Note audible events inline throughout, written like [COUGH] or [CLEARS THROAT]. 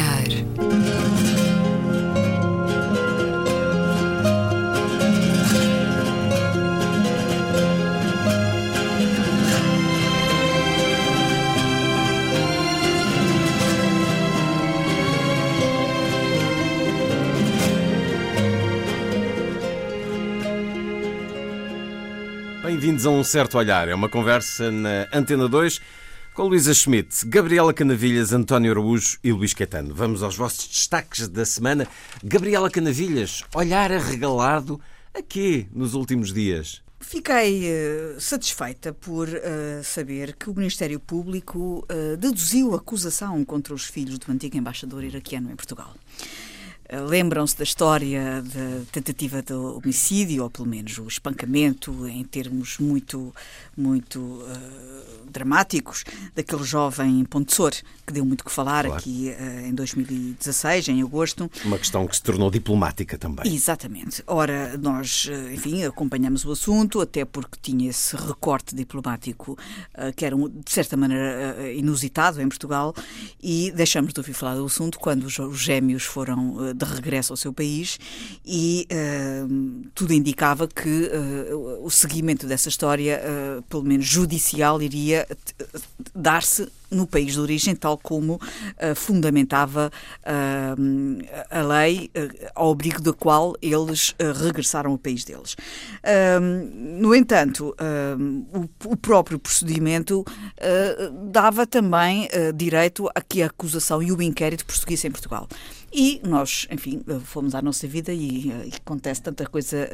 olhar. Bem-vindos a um certo olhar. É uma conversa na Antena 2 com Luísa Schmidt, Gabriela Canavilhas, António Araújo e Luís Caetano. Vamos aos vossos destaques da semana. Gabriela Canavilhas, olhar arregalado a quê nos últimos dias? Fiquei uh, satisfeita por uh, saber que o Ministério Público uh, deduziu acusação contra os filhos do antigo embaixador iraquiano em Portugal. Lembram-se da história da tentativa de homicídio, ou pelo menos o espancamento, em termos muito, muito dramáticos, daquele jovem Pontessor, que deu muito que falar claro. aqui uh, em 2016, em agosto. Uma questão que se tornou diplomática também. Exatamente. Ora, nós, uh, enfim, acompanhamos o assunto, até porque tinha esse recorte diplomático que era, de certa maneira, inusitado em Portugal, e deixamos de ouvir falar do assunto quando os, os gêmeos foram de regresso ao seu país e uh, tudo indicava que uh, o seguimento dessa história, uh, pelo menos judicial, iria dar-se no país de origem, tal como uh, fundamentava uh, a lei, uh, ao abrigo da qual eles regressaram ao país deles. no entanto, o, o, próprio procedimento dava também direito a que a acusação e o inquérito prosseguissem em Portugal. E nós, enfim, fomos à nossa vida e, e acontece tanta coisa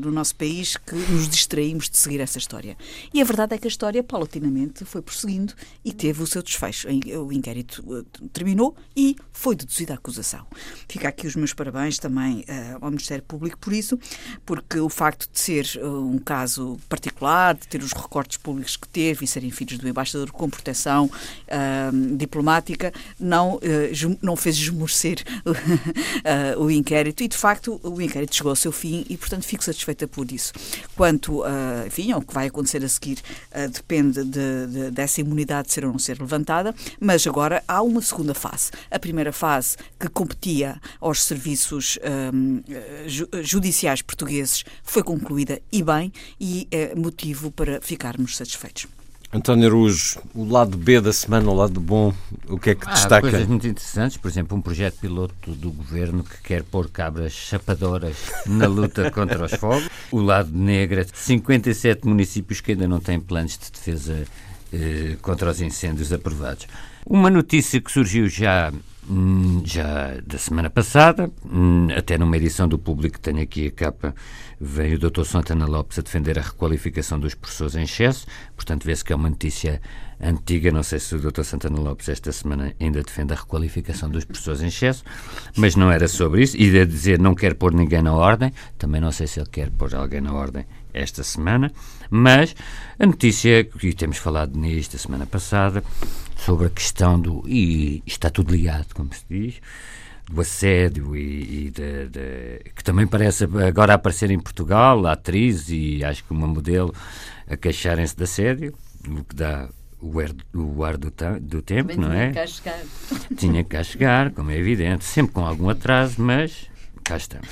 no nosso país que nos distraímos de seguir essa história. E a verdade é que a história, paulatinamente, foi prosseguindo e teve o seu desfecho. O inquérito uh, terminou e foi deduzida a acusação. Fica aqui os meus parabéns também ao Ministério Público por isso, porque o facto de ser um caso particular, de ter os recortes públicos que teve e serem filhos do embaixador com proteção diplomática, não, não fez esmorecer uh, [LAUGHS] o inquérito e, de facto, o inquérito chegou ao seu fim e, portanto, fico satisfeita por isso. Quanto, uh, enfim, ao que vai acontecer a seguir, uh, depende de, de, dessa imunidade ser ou não ser levantada, mas agora há uma segunda fase. A primeira fase, que competia aos serviços um, judiciais portugueses, foi concluída e bem, e é motivo para ficarmos satisfeitos. António Araújo, o lado B da semana, o lado bom, o que é que ah, destaca? coisas muito interessantes, por exemplo, um projeto piloto do governo que quer pôr cabras chapadoras na luta [LAUGHS] contra os fogos. O lado negro, 57 municípios que ainda não têm planos de defesa eh, contra os incêndios aprovados. Uma notícia que surgiu já hum, já da semana passada, hum, até numa edição do Público, tenho aqui a capa Vem o Dr. Santana Lopes a defender a requalificação dos professores em excesso, portanto vê-se que é uma notícia antiga, não sei se o Dr. Santana Lopes esta semana ainda defende a requalificação dos professores em excesso, mas não era sobre isso, e de dizer não quer pôr ninguém na ordem, também não sei se ele quer pôr alguém na ordem esta semana, mas a notícia, e temos falado nisto a semana passada, sobre a questão do, e está tudo ligado, como se diz, do assédio e, e de, de, que também parece agora aparecer em Portugal, a atriz e acho que uma modelo a queixarem-se de assédio, o que dá o ar, o ar do, do tempo, também não tinha é? Cá chegar. [LAUGHS] Tinha que cá chegar, como é evidente, sempre com algum atraso, mas cá estamos.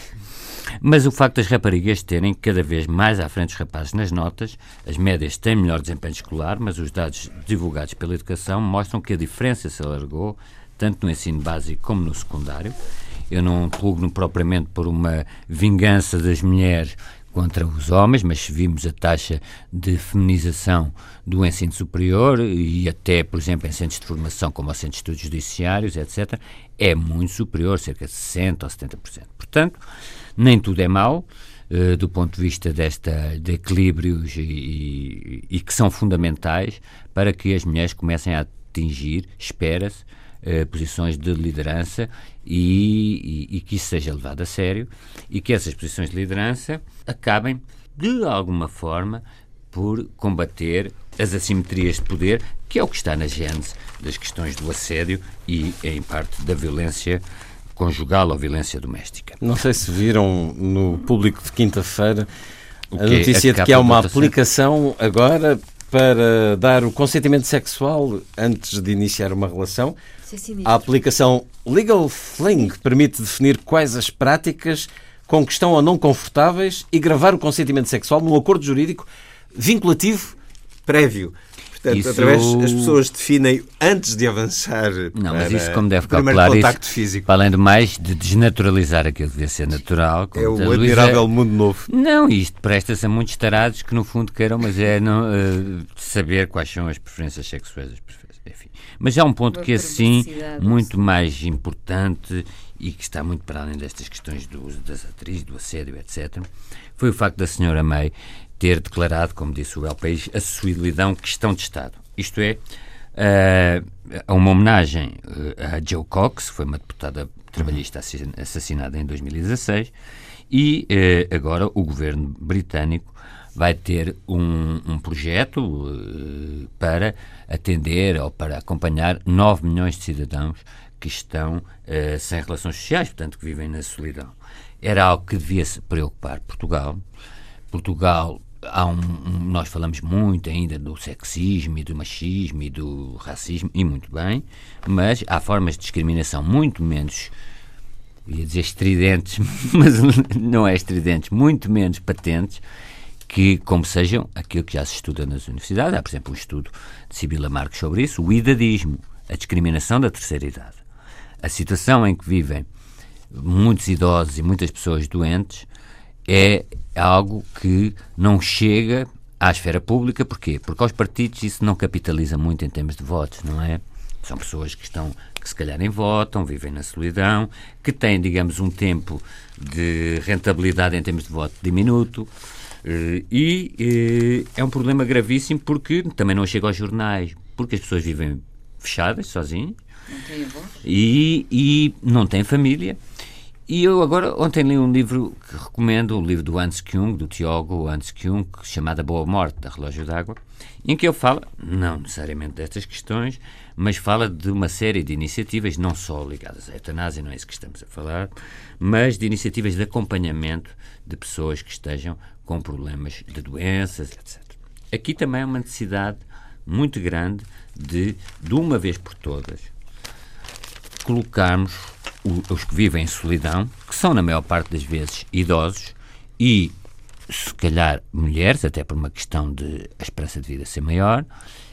Mas o facto das raparigas terem cada vez mais à frente os rapazes nas notas, as médias têm melhor desempenho escolar, mas os dados divulgados pela educação mostram que a diferença se alargou tanto no ensino básico como no secundário. Eu não pugno propriamente por uma vingança das mulheres contra os homens, mas vimos a taxa de feminização do ensino superior e até, por exemplo, em centros de formação como o Centro de Estudos Judiciários, etc., é muito superior, cerca de 60% ou 70%. Portanto, nem tudo é mau, uh, do ponto de vista desta, de equilíbrios e, e, e que são fundamentais para que as mulheres comecem a atingir, espera-se, eh, posições de liderança e, e, e, que isso seja levado a sério e que essas posições de liderança acabem, de alguma forma, por combater as assimetrias de poder, que é o que está na gênese das questões do assédio e, em parte, da violência conjugal ou violência doméstica. Não sei se viram no público de quinta-feira a notícia a de que há uma aplicação agora para dar o consentimento sexual antes de iniciar uma relação. A aplicação Legal Fling permite definir quais as práticas com que estão ou não confortáveis e gravar o consentimento sexual num acordo jurídico vinculativo prévio. Portanto, isso... através as pessoas definem antes de avançar. Não, mas isso como deve calcular contacto isso, físico. além de mais de desnaturalizar aquilo que deve ser natural. É o admirável Luísa... mundo novo. Não, isto presta-se a muitos tarados que no fundo queiram, mas é não, uh, saber quais são as preferências sexuais. As preferências, enfim. Mas há um ponto Uma que é sim muito mais importante e que está muito para além destas questões do das atrizes, do assédio, etc. Foi o facto da senhora May ter declarado, como disse o El País, a solidão questão de Estado. Isto é, uh, uma homenagem uh, a Joe Cox, foi uma deputada trabalhista assassinada em 2016, e uh, agora o governo britânico vai ter um, um projeto uh, para atender ou para acompanhar 9 milhões de cidadãos que estão uh, sem relações sociais, portanto, que vivem na solidão. Era algo que devia se preocupar Portugal. Portugal um, nós falamos muito ainda do sexismo e do machismo e do racismo, e muito bem, mas há formas de discriminação muito menos, ia dizer estridentes, [LAUGHS] mas não é estridentes, muito menos patentes, que, como sejam, aquilo que já se estuda nas universidades. Há, por exemplo, um estudo de Sibila Marques sobre isso, o idadismo, a discriminação da terceira idade. A situação em que vivem muitos idosos e muitas pessoas doentes é algo que não chega à esfera pública, porquê? Porque aos partidos isso não capitaliza muito em termos de votos, não é? São pessoas que estão, que se calhar nem votam, vivem na solidão, que têm, digamos, um tempo de rentabilidade em termos de voto diminuto. E eh, é um problema gravíssimo porque também não chega aos jornais, porque as pessoas vivem fechadas, sozinhas. Não. E, e não têm família. E eu agora, ontem li um livro que recomendo, um livro do Hans Küng, do Tiago Hans Küng, chamado A Boa Morte, da Relógio d'Água, em que ele fala, não necessariamente destas questões, mas fala de uma série de iniciativas, não só ligadas à eutanásia, não é isso que estamos a falar, mas de iniciativas de acompanhamento de pessoas que estejam com problemas de doenças, etc. Aqui também é uma necessidade muito grande de, de uma vez por todas, colocarmos os que vivem em solidão, que são na maior parte das vezes idosos e se calhar mulheres, até por uma questão de a esperança de vida ser maior,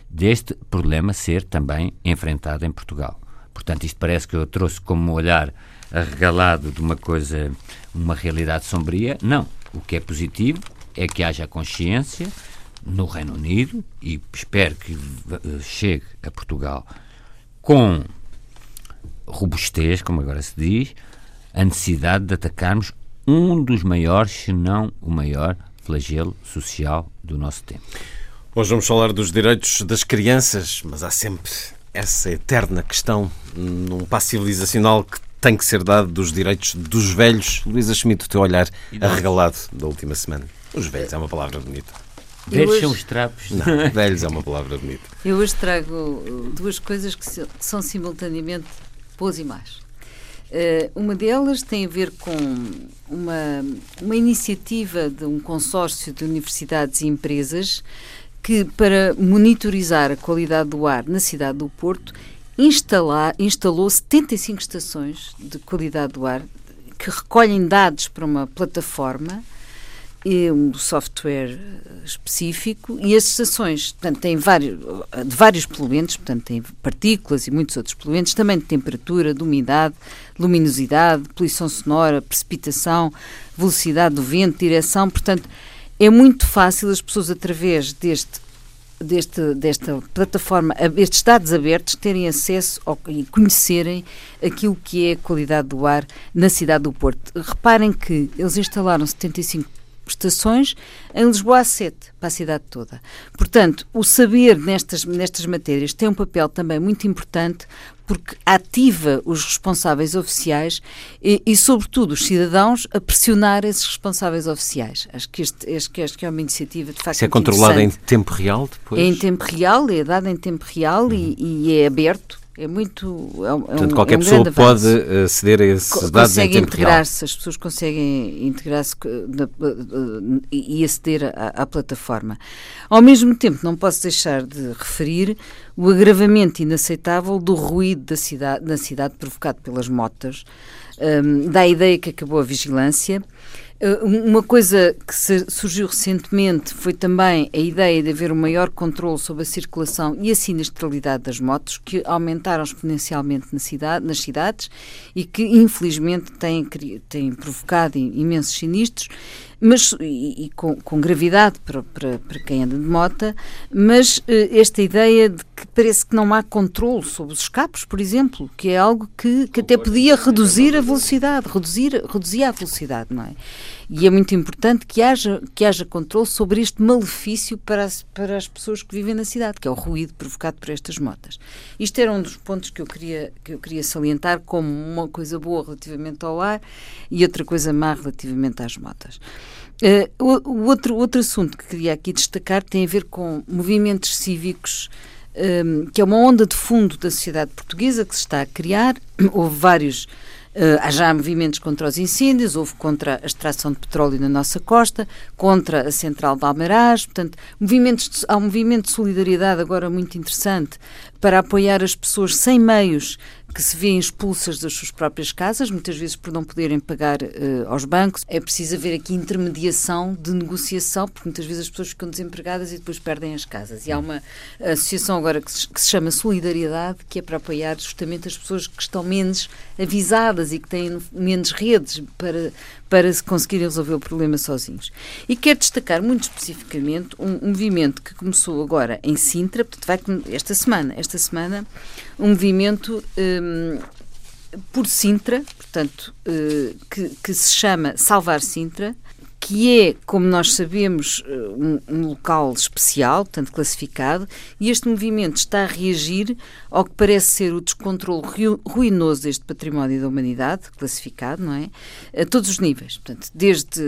deste problema ser também enfrentado em Portugal. Portanto, isto parece que eu trouxe como um olhar arregalado de uma coisa, uma realidade sombria. Não. O que é positivo é que haja consciência no Reino Unido e espero que chegue a Portugal com robustez, como agora se diz, a necessidade de atacarmos um dos maiores, se não o maior, flagelo social do nosso tempo. Hoje vamos falar dos direitos das crianças, mas há sempre essa eterna questão num passo civilizacional que tem que ser dado dos direitos dos velhos. Luísa Schmidt, o teu olhar arregalado da última semana. Os velhos é uma palavra bonita. Velhos hoje... são os trapos. Não, velhos é uma palavra bonita. Eu hoje trago duas coisas que são simultaneamente boas e más. Uh, uma delas tem a ver com uma, uma iniciativa de um consórcio de universidades e empresas que, para monitorizar a qualidade do ar na cidade do Porto, instalou 75 estações de qualidade do ar que recolhem dados para uma plataforma e um software específico. E as estações, portanto, têm vários, de vários poluentes, portanto, têm partículas e muitos outros poluentes, também de temperatura, de umidade, luminosidade, poluição sonora, precipitação, velocidade do vento, direção, portanto, é muito fácil as pessoas, através deste deste, desta plataforma, estes dados abertos, terem acesso ao, e conhecerem aquilo que é a qualidade do ar na cidade do Porto. Reparem que eles instalaram 75 estações, em Lisboa há sete, para a cidade toda. Portanto, o saber nestas, nestas matérias tem um papel também muito importante porque ativa os responsáveis oficiais e, e, sobretudo, os cidadãos a pressionar esses responsáveis oficiais. Acho que, este, acho que, acho que é uma iniciativa, de facto, Isso é controlado em tempo real depois? É em tempo real, é dado em tempo real uhum. e, e, é aberto É muito. É um, Portanto, é um, qualquer é um pessoa pode aceder a esses Co- dados em tempo real. integrar-se, as pessoas conseguem integrar-se eh, e aceder à, à plataforma. Ao mesmo tempo, não posso deixar de referir o agravamento inaceitável do ruído da cidade, na cidade provocado pelas motas, hum, dá a ideia que acabou a vigilância. Uh, Uma coisa que surgiu recentemente foi também a ideia de haver um maior controle sobre a circulação e a sinistralidade das motos, que aumentaram exponencialmente na cidade, nas cidades e que, infelizmente, têm, têm provocado imensos sinistros, mas, e, e com, com gravidade para, para, para quem anda de moto, mas eh, esta ideia de que parece que não há controle sobre os escapos, por exemplo, que é algo que, que até podia reduzir a velocidade, reduzir, reduzir a velocidade, não é? E é muito importante que haja, que haja controle sobre este malefício para as, para as pessoas que vivem na cidade, que é o ruído provocado por estas motas. Isto era um dos pontos que eu queria, que eu queria salientar como uma coisa boa relativamente ao ar e outra coisa má relativamente às motas. Eh, o, outro, outro assunto que queria aqui destacar tem a ver com movimentos cívicos um, que é uma onda de fundo da sociedade portuguesa que se está a criar. [CLEARS THROAT] Houve vários. Uh, há já movimentos contra os incêndios, houve contra a extração de petróleo na nossa costa, contra a central de Almeraz, portanto, movimentos de- há um movimento de solidariedade agora muito interessante para apoiar as pessoas sem meios que se veem expulsas das suas próprias casas, muitas vezes por não poderem pagar eh, aos bancos. É preciso haver aqui intermediação de negociação, porque muitas vezes as pessoas ficam desempregadas e depois perdem as casas. E há uma associação agora que se, que se chama Solidariedade, que é para apoiar justamente as pessoas que estão menos avisadas e que têm menos redes para, para se conseguirem resolver o problema sozinhos. E quero destacar muito especificamente um, um movimento que começou agora em Sintra, portanto, vai, esta semana, esta semana, um movimento hum, por Sintra, portanto, eh, que, que se chama Salvar Sintra, que é, como nós sabemos, eh, um, um local especial, portanto classificado, e este movimento está a reagir ao que parece ser o descontrole ru- ruinoso deste património da humanidade, classificado, não é? A todos os níveis, portanto, desde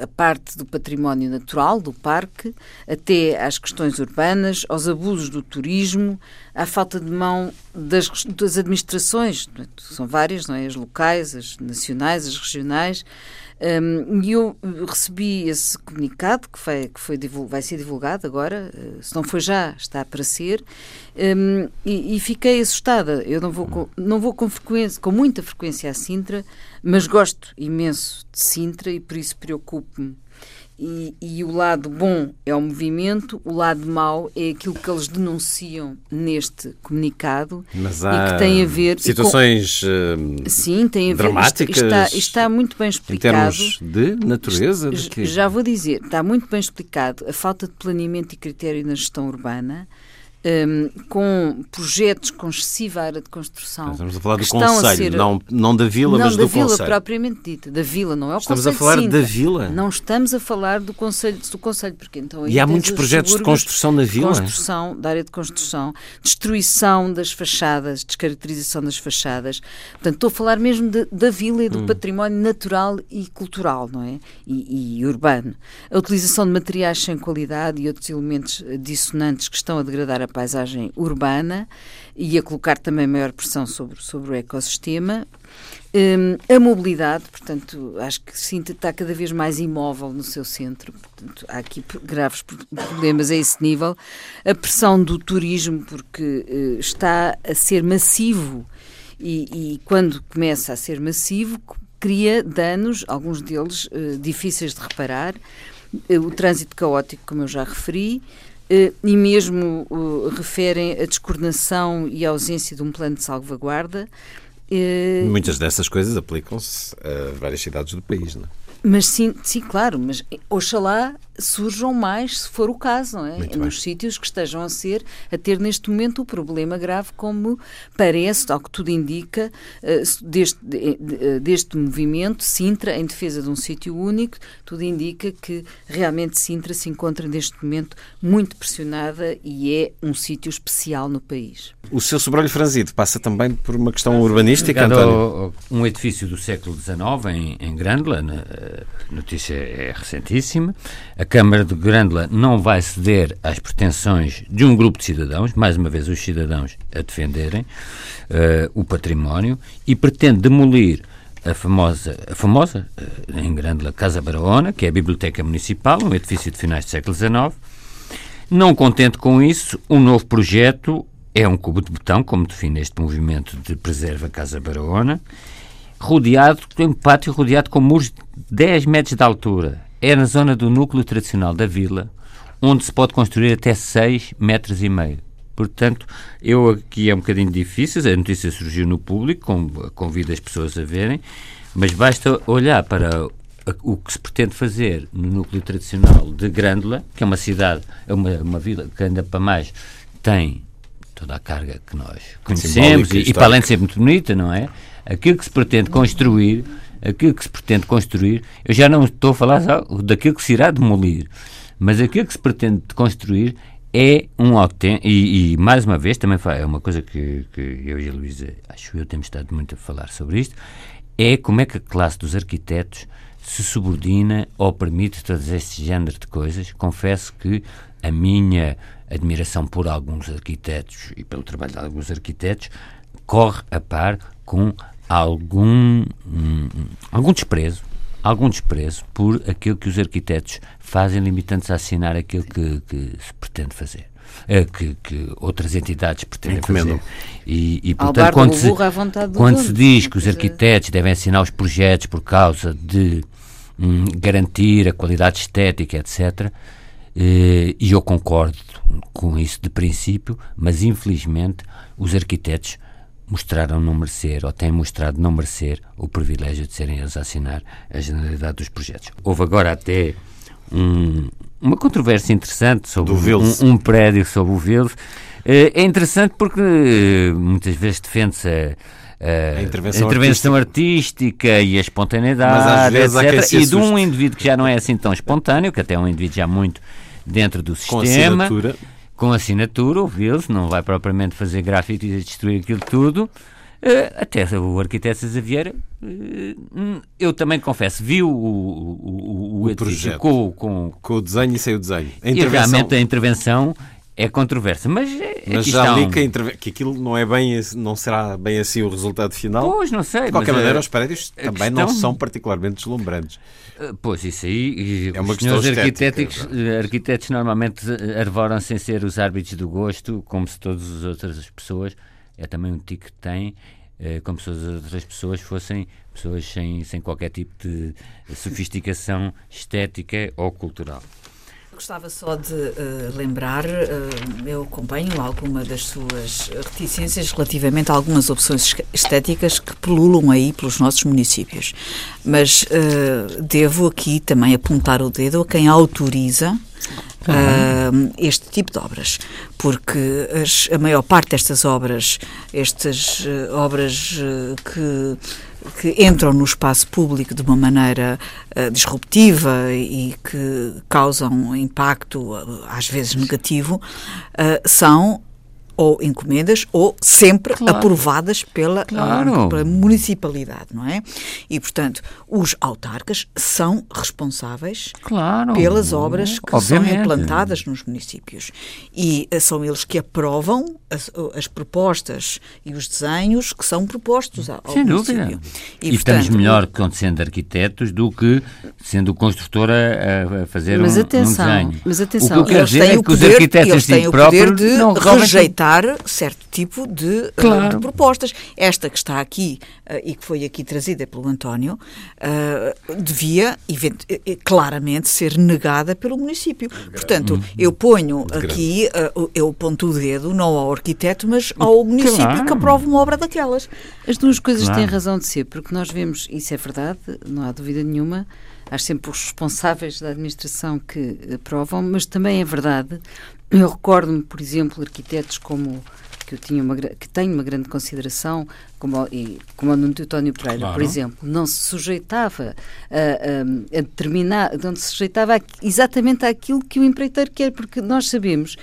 a parte do património natural, do parque, até às questões urbanas, aos abusos do turismo, à falta de mão das, das administrações, portanto, são várias, não é? As locais, as nacionais, as regionais, e eu recebi esse comunicado que, foi, que foi vai ser divulgado agora, eh, se não foi já, está para ser, e, e fiquei assustada. Eu não vou, com, não vou com, frequência, com muita frequência a Sintra, mas gosto imenso de Sintra e por isso preocupo-me. E, e o lado bom é o movimento, o lado mau é aquilo que eles denunciam neste comunicado Mas e há que tem a ver e com- situações eh, Sim, tem a ver. dramáticas Está, está, está muito bem em explicado. termos de natureza. de quê? Já vou dizer, está muito bem explicado a falta de planeamento e critério na gestão urbana, hum, com projetos com excessiva área de construção. Estamos a falar do Conselho, ser- não, não da Vila, não mas da do vila Conselho. propriamente dita, da vila, não é o Estamos a Conselho falar da Vila. Não estamos a falar do Conselho, do Conselho porque então E há muitos os projetos de construção na Vila. Construção, da área de construção, destruição das fachadas, descaracterização das fachadas. Portanto, estou a falar mesmo de- da vila e do Hum. património natural e cultural, não é? E, e urbano. A utilização de materiais sem qualidade e outros elementos dissonantes que estão a degradar a paisagem urbana e a colocar também maior pressão sobre, sobre o ecossistema. Hum, a mobilidade, portanto, acho que Sintra está cada vez mais imóvel no seu centro, portanto, há aqui graves pro- problemas a esse nível. A pressão do turismo, porque eh, está a ser massivo e, e quando começa a ser massivo, cria danos, alguns deles eh, difíceis de reparar. Eh, o trânsito caótico, como eu já referi, e mesmo eh, referem a descoordenação e a ausência de um plano de salvaguarda. Eh, Muitas dessas coisas aplicam-se a várias cidades do país, não é? Mas sim, sim, claro, mas oxalá surjam mais, se for o caso, não é? Muito Nos bem. sítios que estejam a ser, a ter neste momento o problema grave, como parece, ao que tudo indica, eh, deste, de- de- deste movimento, Sintra, em defesa de um sítio único, tudo indica que realmente Sintra se encontra neste momento muito pressionada e é um sítio especial no país. O seu sobrolho franzido passa também por uma questão urbanística, António? um edifício do século XIX em, em Grândola, na- a notícia é recentíssima. A Câmara de Grândola não vai ceder às pretensões de um grupo de cidadãos, mais uma vez os cidadãos a defenderem uh, o património, e pretende demolir a famosa, a famosa uh, em Grândola, Casa Barahona, que é a Biblioteca Municipal, um edifício de finais do século XIX. Não contente com isso, um novo projeto é um cubo de botão, como define este movimento de preserva Casa Barahona, rodeado, tem um pátio rodeado com muros de 10 metros de altura. É na zona do núcleo tradicional da vila, onde se pode construir até 6 metros e meio. Portanto, eu aqui é um bocadinho difícil, a notícia surgiu no público, convido as pessoas a verem, mas basta olhar para o que se pretende fazer no núcleo tradicional de Grândola, que é uma cidade, é uma, uma vila que anda para mais, tem toda a carga que nós conhecemos e, e, para além de ser muito bonita, não é? Aquilo que se pretende construir, aquilo que se pretende construir, eu já não estou a falar só daquilo que se irá demolir, mas aquilo que se pretende construir é um autêntico, e, e, mais uma vez, também é uma coisa que, que eu e a Luísa, acho eu, temos estado muito a falar sobre isto, é como é que a classe dos arquitetos se subordina ou permite todo este género de coisas. Confesso que a minha admiração por alguns arquitetos e pelo trabalho de alguns arquitetos corre a par com algum, hum, algum desprezo algum desprezo por aquilo que os arquitetos fazem, limitando-se a assinar aquilo que, que se pretende fazer. É, que, que, outras entidades pretendem fazer. E, e portanto, quando, se, quando se diz que os arquitetos devem assinar os projetos por causa de hum, garantir a qualidade estética, etc., eh, e eu concordo com isso de princípio, mas infelizmente os arquitetos mostraram não merecer ou têm mostrado não merecer o privilégio de serem eles a assinar a generalidade dos projetos. Houve agora até um, uma controvérsia interessante sobre um, um, prédio sobre o Vils. Eh, é interessante porque eh, muitas vezes defende-se a, a, intervenção, a intervenção artística. artística. e a espontaneidade, etc. E de um indivíduo que já não é assim tão espontâneo, que até é um indivíduo já muito dentro do sistema. Com com assinatura, ouvi-los, não vai propriamente fazer grafites e destruir aquilo tudo. Uh, até o arquiteto César Vieira, uh, eu também confesso, vi o, o, o, o edifício com, com, com, o desenho e sem o desenho. A e realmente a intervenção é controversa, mas, é, mas já li que, que, aquilo não é bem, não será bem assim o resultado final. Pois, não sei. De qualquer maneira, os prédios também questão... não são particularmente deslumbrantes. Eh, pois, isso aí. É uma os senhores arquitetos, eh, arquitetos normalmente eh, arvoram sem ser os árbitros do gosto, como se todas as outras pessoas, é também um tique que têm, como se as outras pessoas fossem pessoas sem, sem qualquer tipo de sofisticação estética ou cultural. Gostava só de uh, lembrar, uh, eu acompanho alguma das suas reticências relativamente a algumas opções estéticas que pululam aí pelos nossos municípios. Mas uh, devo aqui também apontar o dedo a quem autoriza Uh, este tipo de obras, porque as, a maior parte destas obras, estas uh, obras uh, que que entram no espaço público de uma maneira uh, disruptiva e que causam impacto, às vezes negativo, uh, são ou encomendas ou sempre claro. aprovadas pela, claro. pela, municipalidade, não é? E, portanto, os autarcas são responsáveis claro. pelas obras que Obviamente. são implantadas nos municípios. E eh, são eles que aprovam as, as, propostas e os desenhos que são propostos ao, Sem município. Dúvida. E, e portanto, estamos melhor sendo arquitetos do que sendo construtora a fazer mas um, atenção, um desenho. Mas atenção, o que eu quero dizer é que os arquitetos eles têm o poder de não rejeitar certo tipo de, claro. uh, de propostas. Esta que está aqui uh, e que foi aqui trazida pelo António uh, devia claramente ser negada pelo município. Portanto, hum. eu ponho aqui, eu ponto o dedo não ao arquiteto, mas ao município claro. que aprova uma obra daquelas. As duas coisas claro. têm razão de ser, porque nós vemos, isso é verdade, não há dúvida nenhuma, há sempre os responsáveis da administração que aprovam, mas também é verdade eu recordo-me, por exemplo, arquitetos como que eu tinha uma, que tenho uma grande consideração, como, e, como o António Pereira, claro. por exemplo, não se sujeitava a, a, a determinar, não se sujeitava a, exatamente àquilo que o empreiteiro quer, porque nós sabemos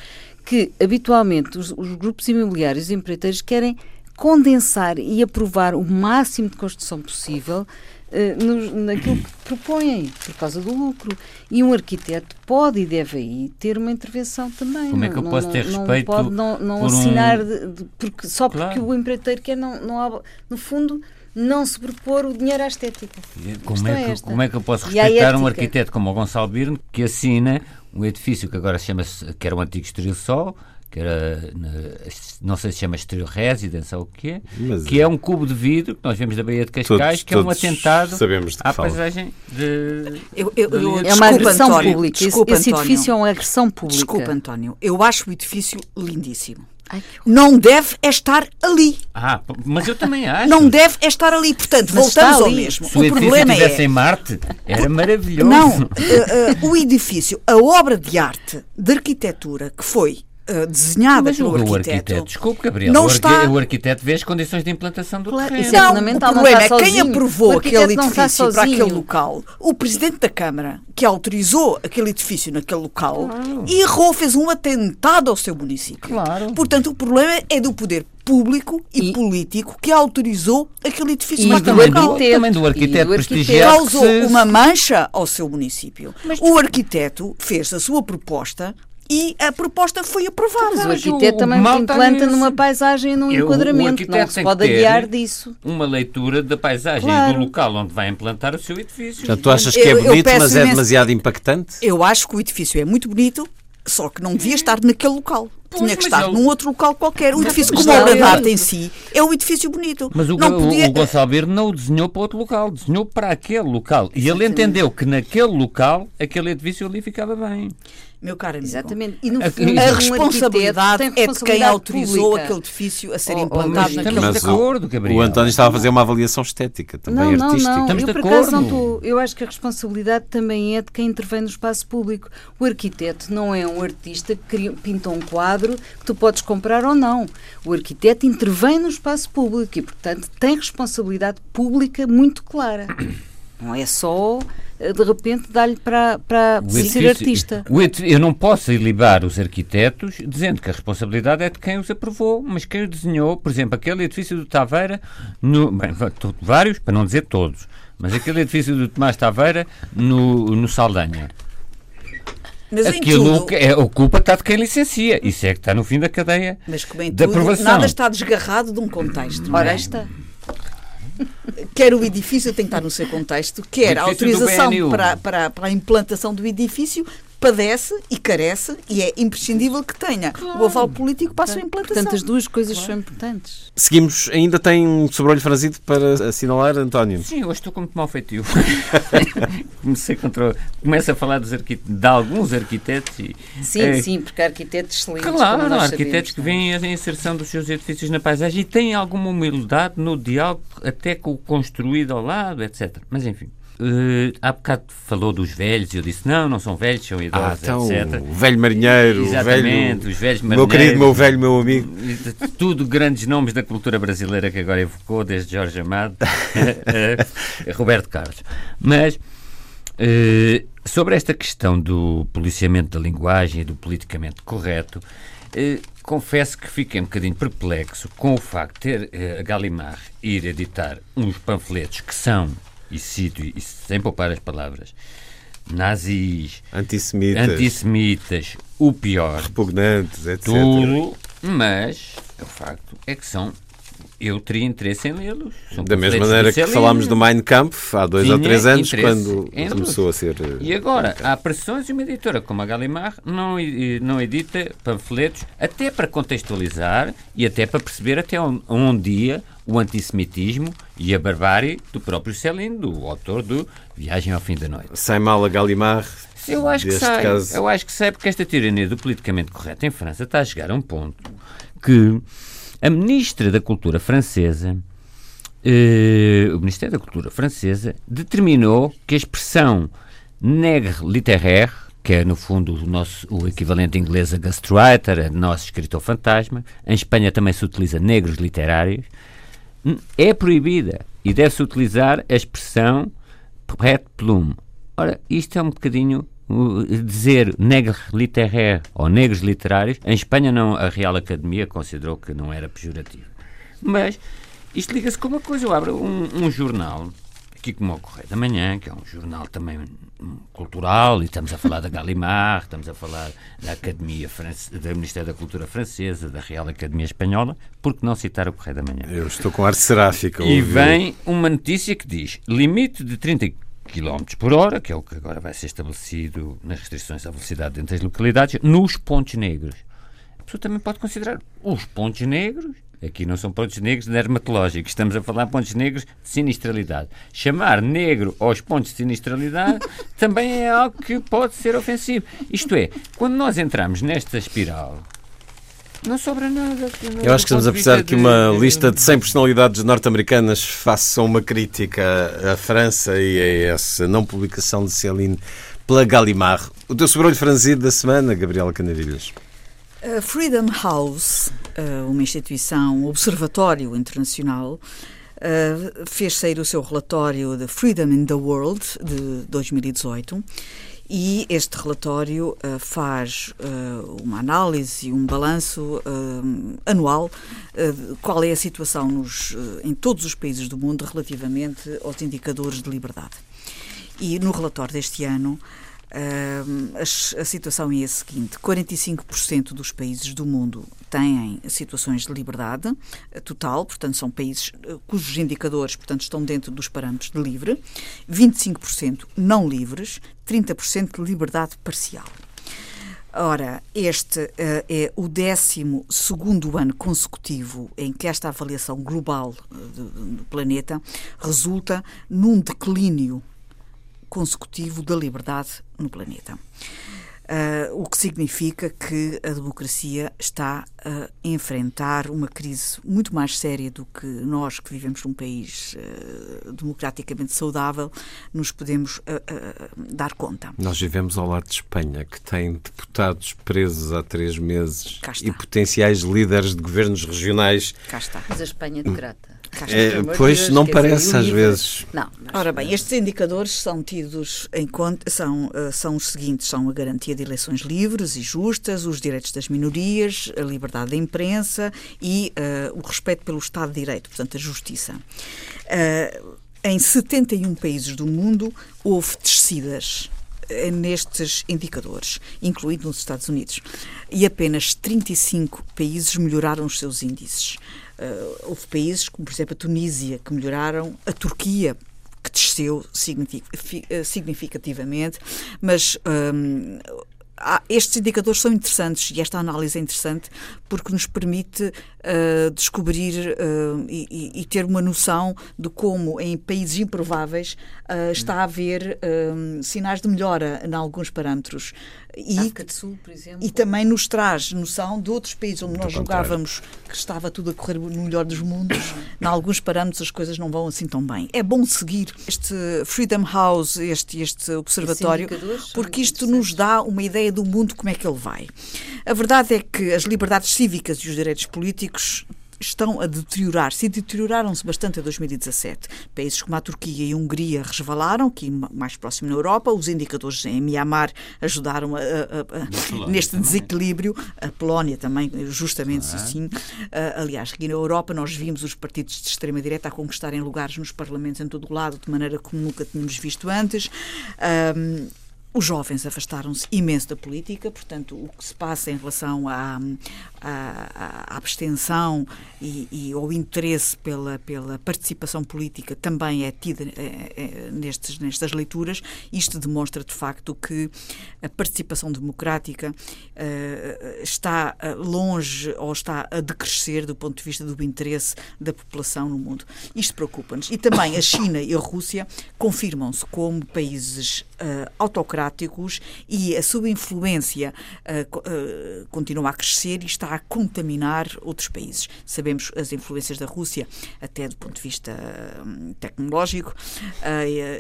que habitualmente os, os grupos imobiliários e empreiteiros querem condensar e aprovar o máximo de construção possível uh, no, naquilo que propõem, por causa do lucro. E um arquiteto pode e deve aí ter uma intervenção também. Como é que eu não, posso não, ter não respeito pode não, não por um- assinar de- de- porque, só porque Claro. o empreiteiro quer, não, não há, no fundo, não sobrepor o dinheiro à estética. Como questão é, que, esta. como é que eu posso respeitar um arquiteto como o Gonçalo Birne que assina um edifício que agora chama-se, que era o antigo Estoril Sol, que era, não sei se chama Estoril Residence ou o que é, Mas, que é um cubo de vidro que nós vemos da Baía de Cascais, Todos- que é um atentado sabemos de que à fala. paisagem de... Eu, eu, eu- É uma desculpa, agressão António, pública. Esse- Desculpa, esse, António. edifício é uma agressão pública. Desculpa, António. Eu acho o edifício lindíssimo. Ai, Não deve é estar ali. Ah, mas eu também acho. Não deve é estar ali. Portanto, Mas voltamos ao mesmo. Se o O edifício problema estivesse é. em Marte, era maravilhoso. Não, eh, eh, o edifício, a obra de arte, de arquitetura que foi eh, desenhada Mas o, pelo o arquiteto. arquiteto, desculpe, Gabriel, não o, está- o arquiteto vê as condições de implantação do Claro, terreno. isso é Não, fundamental, o não problema está é quem aprovou aquele não edifício para aquele local, o presidente da Câmara, que autorizou aquele edifício naquele local, errou, fez um atentado ao seu município. Claro. Portanto, o problema é do poder público e, E- político que autorizou aquele edifício Mas também do, também do arquiteto do arquiteto. prestigiado. que Causou se- uma mancha ao seu município. O arquiteto fez a sua proposta e a proposta foi aprovada. Mas o o- arquiteto o também mal está implanta numa paisagem, num Eu- o enquadramento. Não se pode adiar disso. uma leitura da paisagem e Claro. do local onde vai implantar o seu edifício. Portanto, tu achas que é Eu- eu bonito, mas é demasiado impactante? Eu acho que o edifício é muito bonito, só que não devia estar naquele local. Pois, Tinha que estar ele- num outro local qualquer. O edifício, como obra de arte em si, é um edifício bonito. Mas o, não o- podia... o Gonçalo Verde não o desenhou para outro local, desenhou para aquele local. E ele entendeu que naquele local, aquele edifício ali ficava bem. Meu caro amigo, Exatamente. E no A- fundo, a responsabilidade é de quem autorizou pública. aquele edifício a ser Oh, oh, implantado mas naquele estamos de acordo, Gabriel. O António estava a fazer uma avaliação estética, também Não, não, artística. não. Estamos eu de por acaso não acordo. estou. Eu acho que a responsabilidade também é de quem intervém no espaço público. O arquiteto não é um artista que cria- pinta um quadro que tu podes comprar ou não. O arquiteto intervém no espaço público e, portanto, tem responsabilidade pública muito clara. Não é só, eh, de repente, dar-lhe para, para O ser edifício- artista. o edi- eu não posso ilibar os arquitetos dizendo que a responsabilidade é de quem os aprovou, mas quem os desenhou, por exemplo, aquele edifício do Taveira, no, bem, vários, para não dizer todos, mas aquele edifício do Tomás Taveira no, no Saldanha. Mas Aquilo tudo, que é, a culpa está de quem licencia. Isso é que está no fim da cadeia mas como em da tudo, aprovação. nada está desgarrado de um contexto. não Ora, é? está. Quer o edifício tem que estar no seu contexto, quer a autorização para, para, para a implantação do edifício padece e carece e é imprescindível que tenha o aval político para a sua implantação. Portanto, as duas coisas são importantes. Seguimos, ainda tem um sobrolho franzido para assinalar, António. Sim, hoje estou com muito mau feitio. [LAUGHS] Comecei contra. Começo a falar dos arquit... de alguns arquitetos e. Sim, é, sim, porque há arquitetos excelentes. Claro, nós arquitetos sabemos, que não é? veem a inserção dos seus edifícios na paisagem e têm alguma humildade no diálogo, até com o construído ao lado, etc. Mas enfim. Eh, há bocado falou dos velhos e eu disse: não, não são velhos, são Ah, idosos, então, etc. o velho marinheiro, o Exatamente, velho. os velhos Meu querido, meu velho, meu amigo. Tudo grandes nomes da cultura brasileira que agora evocou, desde Jorge Amado a [LAUGHS] Roberto Carlos. Mas eh, sobre esta questão do policiamento da linguagem e do politicamente correto, eh, confesso que fiquei um bocadinho perplexo com o facto de ter eh, a Gallimard ir editar uns panfletos que são, e cito, e sem poupar as palavras, nazis, Antissemitas, antissemitas, o pior, repugnantes, etc. tudo, mas o facto é que são. Eu teria interesse em lê-los. Da mesma maneira que falámos do Mein Kampf há dois ou Tinha três anos, interesse quando começou a ser. E agora, há pressões e uma editora como a Gallimard não, não edita panfletos até para contextualizar e até para perceber até onde, onde ia o antissemitismo e a barbárie do próprio Céline, do autor do Viagem ao Fim da Noite. Sai mal a Gallimard. Eu acho que sai. caso. Eu acho que sai porque esta tirania do politicamente correto em França está a chegar a um ponto que a ministra da Cultura francesa, eh, o Ministério da Cultura francesa, determinou que a expressão nègre littéraire, que é no fundo o, nosso, o equivalente inglês a ghostwriter, nosso escritor fantasma, em Espanha também se utiliza negros literários, é proibida e deve-se utilizar a expressão Red Plume. Ora, isto é um bocadinho dizer negre littéraire ou negros literários. Em Espanha não, a Real Academia considerou que não era pejorativo. Mas isto liga-se com uma coisa. Eu abro um, um jornal, aqui como o Correio da Manhã, que é um jornal também cultural, e estamos a falar da Gallimard, estamos a falar da Academia France, da Ministério da Cultura Francesa, da Real Academia Espanhola, por que não citar o Correio da Manhã? Eu estou com arte seráfica. E vem uma notícia que diz limite de 30 km por hora, que é o que agora vai ser estabelecido nas restrições à velocidade dentro das localidades, nos pontos negros. A pessoa também pode considerar os pontos negros Aqui não são pontos negros dermatológicos, estamos a falar pontos negros de sinistralidade. Chamar negro aos pontos de sinistralidade [LAUGHS] também é algo que pode ser ofensivo. Isto é, quando nós entramos nesta espiral, não sobra nada. Eu acho que estamos a precisar que uma de... lista de 100 personalidades norte-americanas faça uma crítica à França e a essa não publicação de Céline pela Gallimard. O teu sobrolho franzido da semana, Gabriela Canavilhas. A Freedom House, eh, uma instituição, um observatório internacional, eh, fez sair o seu relatório de Freedom in the World de 2018 e este relatório uh, faz uh, uma análise e um balanço uh, anual de qual é a situação nos, em todos os países do mundo relativamente aos indicadores de liberdade. E no relatório deste ano a, a, situação é a seguinte: 45% dos países do mundo têm situações de liberdade eh, total, portanto, são países uh, cujos indicadores portanto, estão dentro dos parâmetros de livre, 25% não livres, 30% de liberdade parcial. Ora, este uh, é o 12 ano consecutivo em que esta avaliação global do, do planeta resulta num declínio consecutivo da liberdade no planeta. Uh, o que significa que a democracia está a enfrentar uma crise muito mais séria do que nós, que vivemos num país uh, democraticamente saudável, nos podemos uh, dar conta. Nós vivemos ao lado de Espanha, que tem deputados presos há três meses e potenciais líderes de governos regionais. Cá está. Mas a Espanha é decreta. É, pois Deus, não parece dizer, às vezes. Não. Ora bem, estes indicadores são tidos em conta, são, uh, são os seguintes: são a garantia de eleições livres e justas, os direitos das minorias, a liberdade da imprensa e uh, o respeito pelo Estado de Direito, portanto, a justiça. Uh, em 71 países do mundo houve descidas nestes indicadores, incluindo nos Estados Unidos. E apenas 35 países melhoraram os seus índices. Uh, houve países, como por exemplo a Tunísia, que melhoraram, a Turquia, que desceu eh, significativamente, mas um, estes indicadores são interessantes e esta análise é interessante porque nos permite uh, descobrir uh, e, e, ter uma noção de como em países improváveis uh, está a haver sinais de melhora em alguns parâmetros. E, África do Sul, por exemplo. E também nos traz noção de outros países onde nós julgávamos que estava tudo a correr no melhor dos mundos. em alguns parâmetros as coisas não vão assim tão bem. É bom seguir este Freedom House, este, este observatório, porque isto nos dá uma ideia do mundo, como é que ele vai. A verdade é que as liberdades cívicas e os direitos políticos estão a deteriorar-se e deterioraram-se bastante em 2017. Países como a Turquia e a Hungria resvalaram, que mais próximo na Europa, os indicadores em Mianmar ajudaram a, a, a, neste desequilíbrio, a Polónia também, justamente ah. assim. aliás, aqui na Europa nós vimos os partidos de extrema-direita a conquistarem lugares nos parlamentos em todo o lado, de maneira como nunca tínhamos visto antes. Um, os jovens afastaram-se imenso da política, portanto, o que se passa em relação à, à, à abstenção e, e, ao interesse pela, pela participação política também é tida é, é, nestes, nestas leituras. Isto demonstra, de facto, que a participação democrática uh, está eh, longe ou está a decrescer do ponto de vista do interesse da população no mundo. Isto preocupa-nos. E também a China e a Rússia confirmam-se como países autocráticos democráticos e a sua influência uh, uh, continua a crescer e está a contaminar outros países. Sabemos as influências da Rússia, até do ponto de vista uh, tecnológico,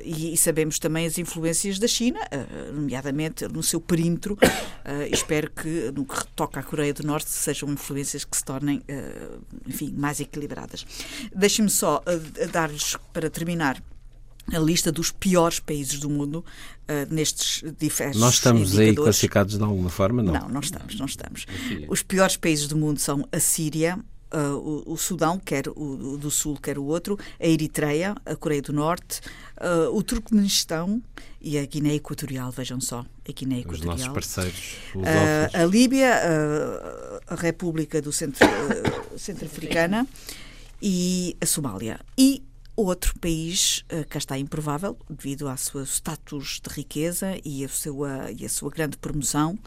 e, sabemos também as influências da China, nomeadamente no seu perímetro. [COUGHS] espero que, no que toca à Coreia do Norte, sejam influências que se tornem, enfim, mais equilibradas. Deixem-me só dar-lhes, para terminar, a lista dos piores países do mundo uh, nestes diversos Nós estamos aí classificados de alguma forma, não? Não, não estamos, não estamos. Os piores países do mundo são a Síria, uh, o, o, Sudão, quer o, o, do Sul, quer o outro, a Eritreia, a Coreia do Norte, uh, o Turcomenistão e a Guiné Equatorial, vejam só, a Guiné Equatorial. Os nossos parceiros, uh, A Líbia, a República do Centro, Centro-Africana e a Somália. E outro país, uh, cá está improvável, devido ao seu status de riqueza e a sua, e a sua grande promoção,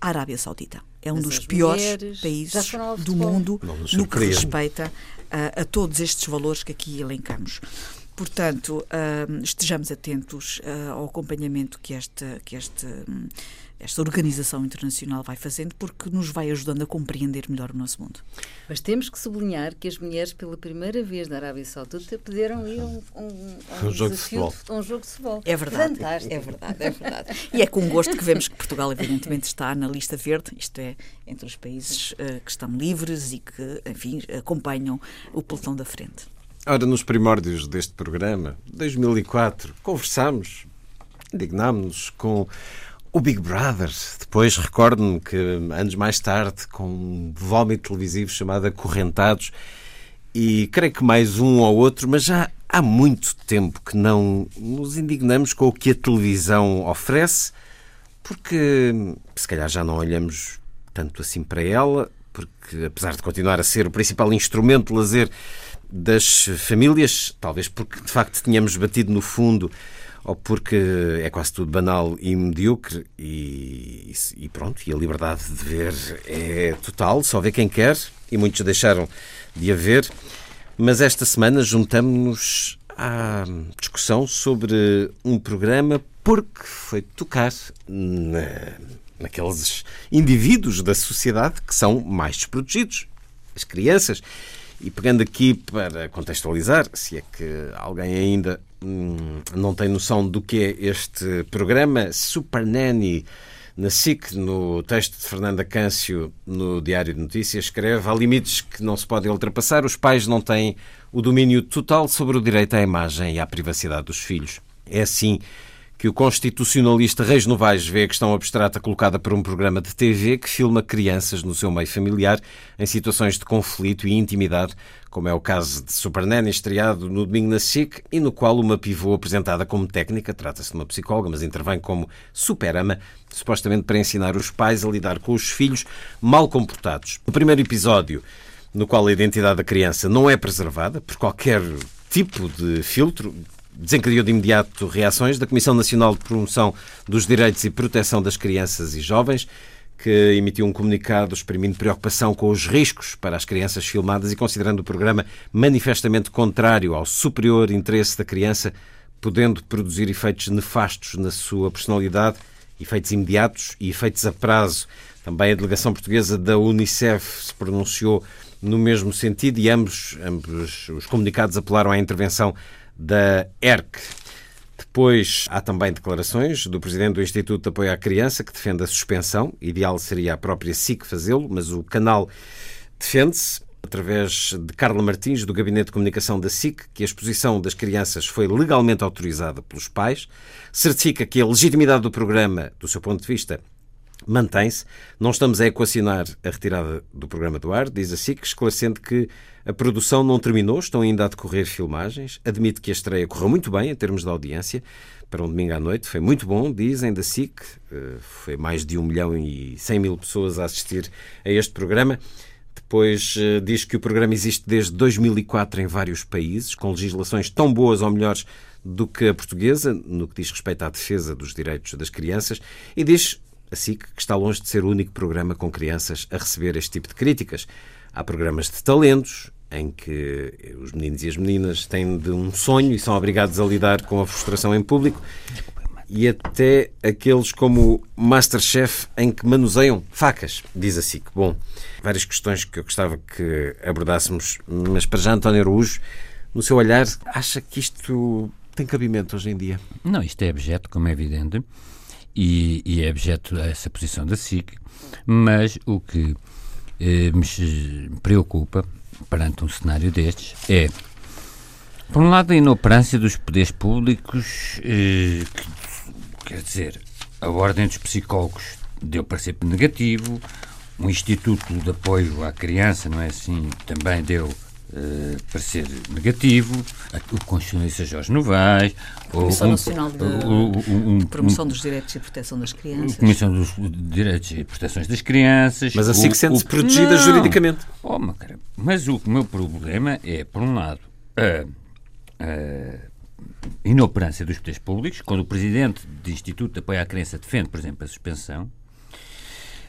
a Arábia Saudita. É um Mas dos piores mulheres, países do mundo no que respeita a, a todos estes valores que aqui elencamos. Portanto, uh, estejamos atentos uh, ao acompanhamento que, esta, que este, hum, esta organização internacional vai fazendo, porque nos vai ajudando a compreender melhor o nosso mundo. Mas temos que sublinhar que as mulheres, pela primeira vez na Arábia Saudita, puderam ir a um, um, Um jogo de futebol. um jogo de futebol. É verdade. Fantástico. É verdade, é verdade. E é com gosto que vemos que Portugal, evidentemente, está na lista verde, isto é, entre os países uh, que estão livres e que, enfim, acompanham o pelotão da frente. Ora, nos primórdios deste programa, 2004, conversámos, indignámos-nos com o Big Brother. Depois recordo-me que, anos mais tarde, com um vómito televisivo chamado Acorrentados, e creio que mais um ou outro, mas já há muito tempo que não nos indignamos com o que a televisão oferece, porque se calhar já não olhamos tanto assim para ela, porque apesar de continuar a ser o principal instrumento de lazer das famílias, talvez porque de facto tínhamos batido no fundo ou porque é quase tudo banal e medíocre e, e, pronto, e a liberdade de ver é total, só vê quem quer e muitos deixaram de a ver. Mas esta semana juntamos-nos à discussão sobre um programa porque foi tocar na, naqueles indivíduos da sociedade que são mais desprotegidos, as crianças. E pegando aqui para contextualizar, se é que alguém ainda hum, não tem noção do que é este programa, Super Nanny, na SIC, no texto de Fernanda Câncio, no Diário de Notícias, escreve: há limites que não se podem ultrapassar, os pais não têm o domínio total sobre o direito à imagem e à privacidade dos filhos. É assim que o constitucionalista Reis Novaes vê a questão abstrata colocada por um programa de TV que filma crianças no seu meio familiar em situações de conflito e intimidade, como é o caso de Super Nanny, estreado no domingo na SIC e no qual uma pivô apresentada como técnica, trata-se de uma psicóloga, mas intervém como superama, supostamente para ensinar os pais a lidar com os filhos mal comportados. O primeiro episódio, no qual a identidade da criança não é preservada por qualquer tipo de filtro, desencadeou de imediato reações da Comissão Nacional de Promoção dos Direitos e Proteção das Crianças e Jovens, que emitiu um comunicado exprimindo preocupação com os riscos para as crianças filmadas e considerando o programa manifestamente contrário ao superior interesse da criança, podendo produzir efeitos nefastos na sua personalidade, efeitos imediatos e efeitos a prazo. Também a delegação portuguesa da Unicef se pronunciou no mesmo sentido e ambos, ambos os comunicados apelaram à intervenção da ERC. Depois há também declarações do presidente do Instituto de Apoio à Criança que defende a suspensão. Ideal seria a própria SIC fazê-lo, mas o canal defende-se através de Carla Martins, do Gabinete de Comunicação da SIC, que a exposição das crianças foi legalmente autorizada pelos pais, certifica que a legitimidade do programa, do seu ponto de vista, mantém-se. Não estamos a equacionar a retirada do programa do ar, diz a SIC, esclarecendo que a produção não terminou, estão ainda a decorrer filmagens. Admite que a estreia correu muito bem em termos de audiência para um domingo à noite. Foi muito bom, dizem da SIC. Foi mais de 1 milhão e 100 mil pessoas a assistir a este programa. Depois diz que o programa existe desde 2004 em vários países, com legislações tão boas ou melhores do que a portuguesa, no que diz respeito à defesa dos direitos das crianças, e diz a SIC que está longe de ser o único programa com crianças a receber este tipo de críticas. Há programas de talentos em que os meninos e as meninas têm de um sonho e são obrigados a lidar com a frustração em público e até aqueles como Masterchef em que manuseiam facas, diz a SIC. Bom, várias questões que eu gostava que abordássemos, mas para já António Araújo, no seu olhar, acha que isto tem cabimento hoje em dia? Não, isto é objeto, como é evidente, e, e é objeto a essa posição da SIC, mas o que eh, me preocupa perante um cenário destes é, por um lado, a inoperância dos poderes públicos, eh, que, quer dizer, a ordem dos psicólogos deu parecer negativo, um instituto de apoio à criança, não é assim, também deu uh, parecer negativo, o Constitucionalista Jorge Novaes, a Comissão um, Nacional de, um, um, Promoção dos Direitos e Proteção das Crianças. A Comissão dos Direitos e Proteções das Crianças. Mas assim que sente-se protegida não. juridicamente. Oh, mas o meu problema é, por um lado, a, a inoperância dos poderes públicos, quando o Presidente do Instituto de Apoio à Criança defende, por exemplo, a suspensão,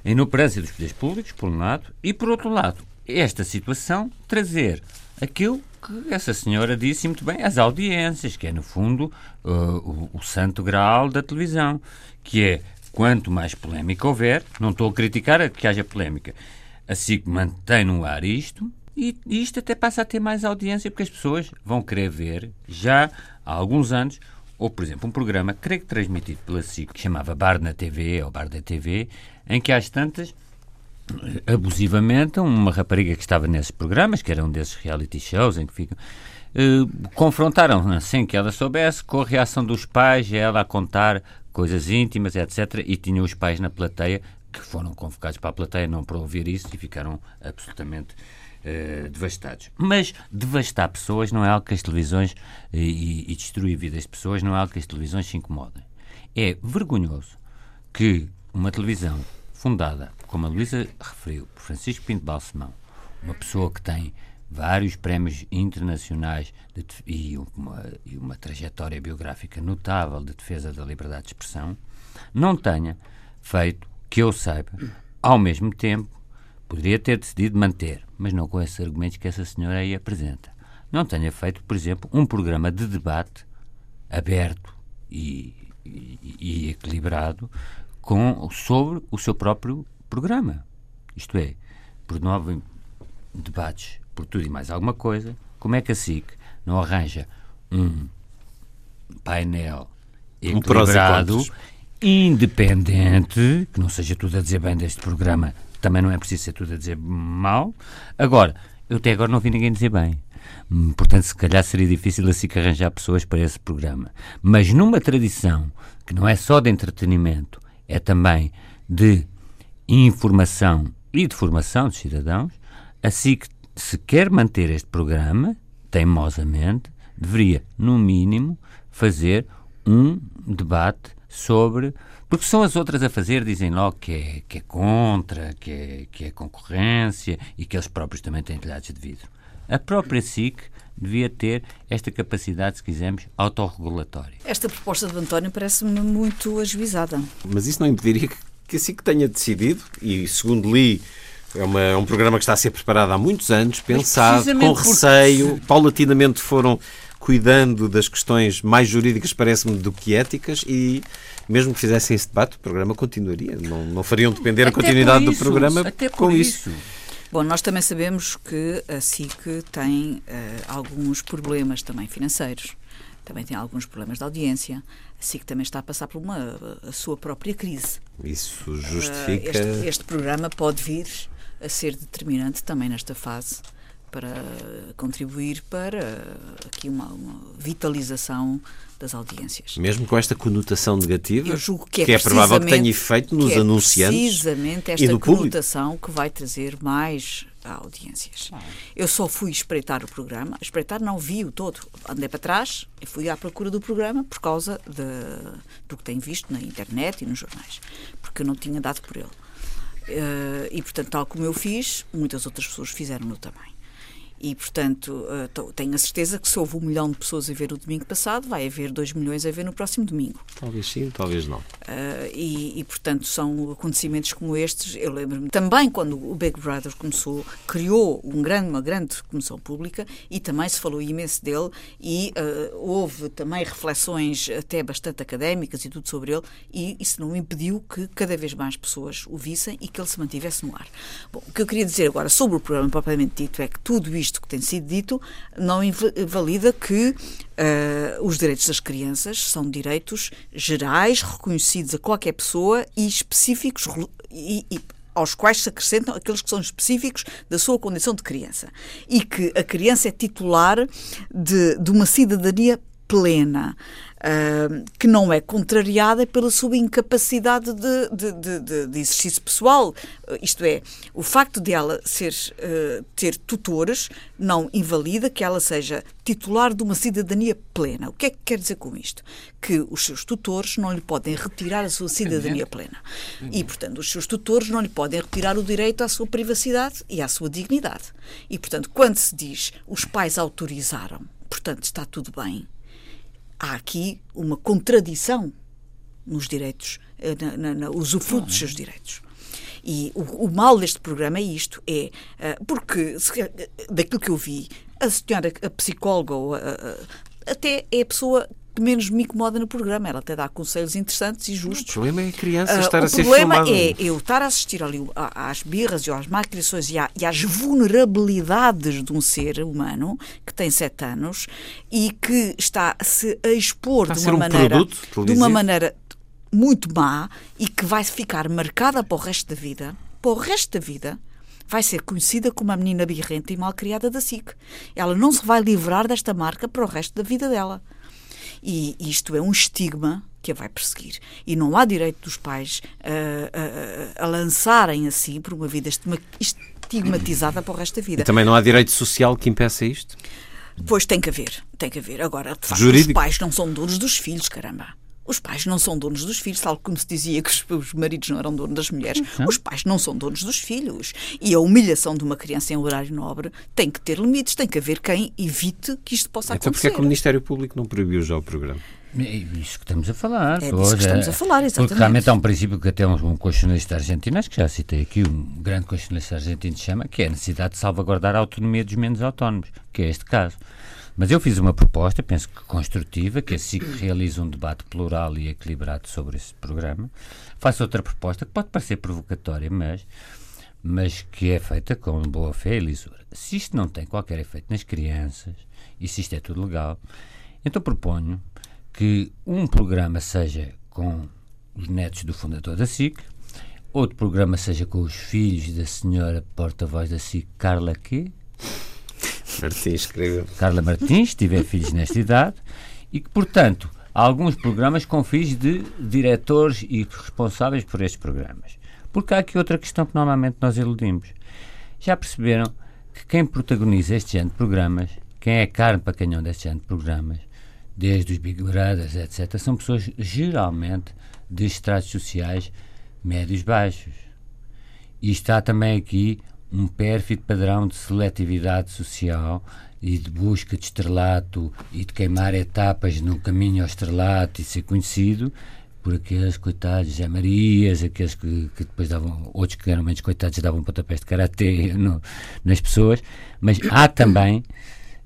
a inoperância dos poderes públicos, por um lado, e, por outro lado, esta situação trazer aquilo que essa senhora disse muito bem, as audiências, que é, no fundo, uh, o, o santo grau da televisão, que é, quanto mais polémica houver, não estou a criticar que haja polémica, assim que mantém no ar isto, e isto até passa a ter mais audiência, porque as pessoas vão querer ver, já há alguns anos, ou, por exemplo, um programa, creio que transmitido pela SIC, que chamava Bar na TV, ou Bar da TV, em que às tantas abusivamente uma rapariga que estava nesses programas, que era um desses reality shows em que ficam. Uh, confrontaram sem que ela soubesse com a reação dos pais, ela a contar coisas íntimas, etc. E tinham os pais na plateia que foram convocados para a plateia não para ouvir isso e ficaram absolutamente uh, devastados. Mas devastar pessoas não é algo que as televisões uh, e, e destruir vidas de pessoas não é algo que as televisões se incomodem. É vergonhoso que uma televisão fundada, como a Luísa referiu, por Francisco Pinto Balsemão, uma pessoa que tem vários prémios internacionais de, e, uma, e uma trajetória biográfica notável de defesa da liberdade de expressão, não tenha feito, que eu saiba, ao mesmo tempo, poderia ter decidido manter, mas não com esses argumentos que essa senhora aí apresenta. Não tenha feito, por exemplo, um programa de debate aberto e, e, e equilibrado com, sobre o seu próprio programa. Isto é, por nove debates, por tudo e mais alguma coisa, como é que a SIC não arranja um painel equilibrado, um independente, que não seja tudo a dizer bem deste programa, também não é preciso ser tudo a dizer mal. Agora, eu até agora não vi ninguém dizer bem. Hum, portanto, se calhar seria difícil assim que arranjar pessoas para esse programa. Mas numa tradição que não é só de entretenimento, é também de informação e de formação dos cidadãos, assim que se quer manter este programa, teimosamente, deveria, no mínimo, fazer um debate sobre. Porque são as outras a fazer, dizem logo que é, que é contra, que é, que é concorrência e que eles próprios também têm telhados de vidro. A própria SIC devia ter esta capacidade, se quisermos, autorregulatória. Esta proposta de António parece-me muito ajuizada. Mas isso não impediria que, que assim que tenha decidido, e segundo li, é, uma, é um programa que está a ser preparado há muitos anos, pensado, com receio, porque... paulatinamente foram cuidando das questões mais jurídicas, parece-me, do que éticas, e mesmo que fizessem esse debate, o programa continuaria. Não, não fariam depender até a continuidade isso, do programa até com isso. isso. Bom, nós também sabemos que a SIC tem uh, alguns problemas também financeiros, também tem alguns problemas de audiência. A SIC também está a passar por uma a sua própria crise. Isso justifica. Uh, este, este programa pode vir a ser determinante também nesta fase para contribuir para aqui uma, uma vitalização das audiências. Mesmo com esta conotação negativa, Eu julgo que é, que é provável que tenha efeito nos é anunciantes precisamente esta conotação público. que vai trazer mais audiências. Ah. Eu só fui espreitar o programa, espreitar não vi o todo, andei para trás e fui à procura do programa por causa de, do que tenho visto na internet e nos jornais, porque eu não tinha dado por ele. Uh, e, portanto, tal como eu fiz, muitas outras pessoas fizeram-no também. E, portanto, uh, tenho a certeza que se houve um milhão de pessoas a ver o domingo passado, vai haver dois milhões a ver no próximo domingo. Talvez sim, talvez não. Uh, e, e, portanto, são acontecimentos como estes. Eu lembro-me também quando o Big Brother começou, criou um grande, uma grande comissão pública e também se falou imenso dele e uh, houve também reflexões até bastante académicas e tudo sobre ele e isso não impediu que cada vez mais pessoas o vissem e que ele se mantivesse no ar. Bom, o que eu queria dizer agora sobre o programa propriamente dito é que tudo isto isto que tem sido dito não invalida que uh, os direitos das crianças são direitos gerais, reconhecidos a qualquer pessoa e específicos e, e aos quais se acrescentam aqueles que são específicos da sua condição de criança. E que a criança é titular de, de uma cidadania plena. Uh, que não é contrariada pela sua incapacidade de, de, de, de exercício pessoal. isto é, o facto de ela ser, uh, ter tutores não invalida que ela seja titular de uma cidadania plena. O que é que quer dizer com isto? Que os seus tutores não lhe podem retirar a sua cidadania plena. E, portanto, os seus tutores não lhe podem retirar o direito à sua privacidade e à sua dignidade. E, portanto, quando se diz os pais autorizaram, portanto, está tudo bem, há aqui uma contradição nos direitos, eh, na, na, na usufruto dos seus direitos. E o, o, mal deste programa é isto, é uh, porque se, daquilo que eu vi, a senhora, a psicóloga, uh, uh, até é a pessoa que menos me incomoda no programa. Ela até dá conselhos interessantes e justos. O problema é a criança estar a ser filmada. O problema é eu estar a assistir ali às birras e às malcriações e, e às vulnerabilidades de um ser humano que tem sete anos e que está a se a expor está de uma um maneira de uma maneira muito má e que vai ficar marcada para o resto da vida, para o resto da vida, vai ser conhecida como a menina birrenta e malcriada da SIC. Ela não se vai livrar desta marca para o resto da vida dela. E isto é um estigma que a vai perseguir. E não há direito dos pais a, lançarem assim por uma vida estigmatizada para o resto da vida. E também não há direito social que impeça isto? Pois tem que haver, tem que haver. Agora, de facto, Jurídico. os pais não são donos dos filhos, caramba. Os pais não são donos dos filhos, tal como se dizia que os, maridos não eram donos das mulheres. Uhum. Os pais não são donos dos filhos. E a humilhação de uma criança em horário nobre tem que ter limites, tem que haver quem evite que isto possa então, acontecer. Então, porque é que o Ministério Público não proibiu já o programa? É isso que estamos a falar. É disso que estamos a falar, exatamente. Porque realmente há um princípio que até um, um constitucionalista argentino, acho que já citei aqui, um grande constitucionalista argentino chama, que é a necessidade de salvaguardar a autonomia dos menos autónomos, que é este caso. Mas eu fiz uma proposta, penso que construtiva, que a SIC realize um debate plural e equilibrado sobre esse programa. Faço outra proposta que pode parecer provocatória, mas, mas que é feita com boa fé e lisura. Se isto não tem qualquer efeito nas crianças, e se isto é tudo legal, então proponho que um programa seja com os netos do fundador da SIC, outro programa seja com os filhos da senhora porta-voz da SIC, Carla Q. Martins escreveu. Carla Martins, tiver filhos nesta idade, e que, portanto, há alguns programas com filhos de diretores e responsáveis por estes programas. Porque há aqui outra questão que normalmente nós eludimos. Já perceberam que quem protagoniza este género de programas, quem é carne para canhão deste género de programas, desde os Big Brothers, etc., são pessoas geralmente de estratos sociais médios baixos. E está também aqui um pérfido padrão de seletividade social e de busca de estrelato e de queimar etapas no caminho ao estrelato e ser conhecido por aqueles coitados Zé Marias, aqueles que, que, depois davam, outros que eram menos coitados davam pontapés de karatê no, nas pessoas, mas há também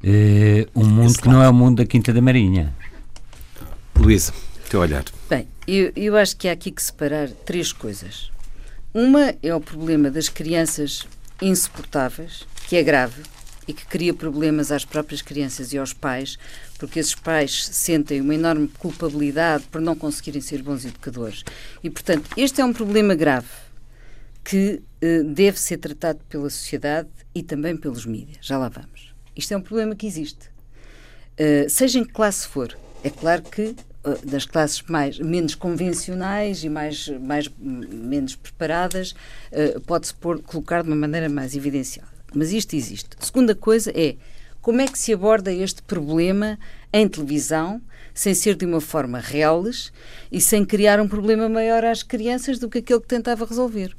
uh, um mundo que não é o mundo da Quinta da Marinha. Luísa, teu olhar. Bem, eu, eu acho que há aqui que separar três coisas. Uma é o problema das crianças insuportáveis, que é grave e que cria problemas às próprias crianças e aos pais, porque esses pais sentem uma enorme culpabilidade por não conseguirem ser bons educadores. E, portanto, este é um problema grave que eh, deve ser tratado pela sociedade e também pelos mídias. Já lá vamos. Isto é um problema que existe. Uh, seja em que classe for. É claro que das classes mais, menos convencionais e mais, mais menos preparadas uh, pode-se colocar de uma maneira mais evidenciada. Mas isto existe. A segunda coisa é como é que se aborda este problema em televisão sem ser de uma forma reales e sem criar um problema maior às crianças do que aquele que tentava resolver.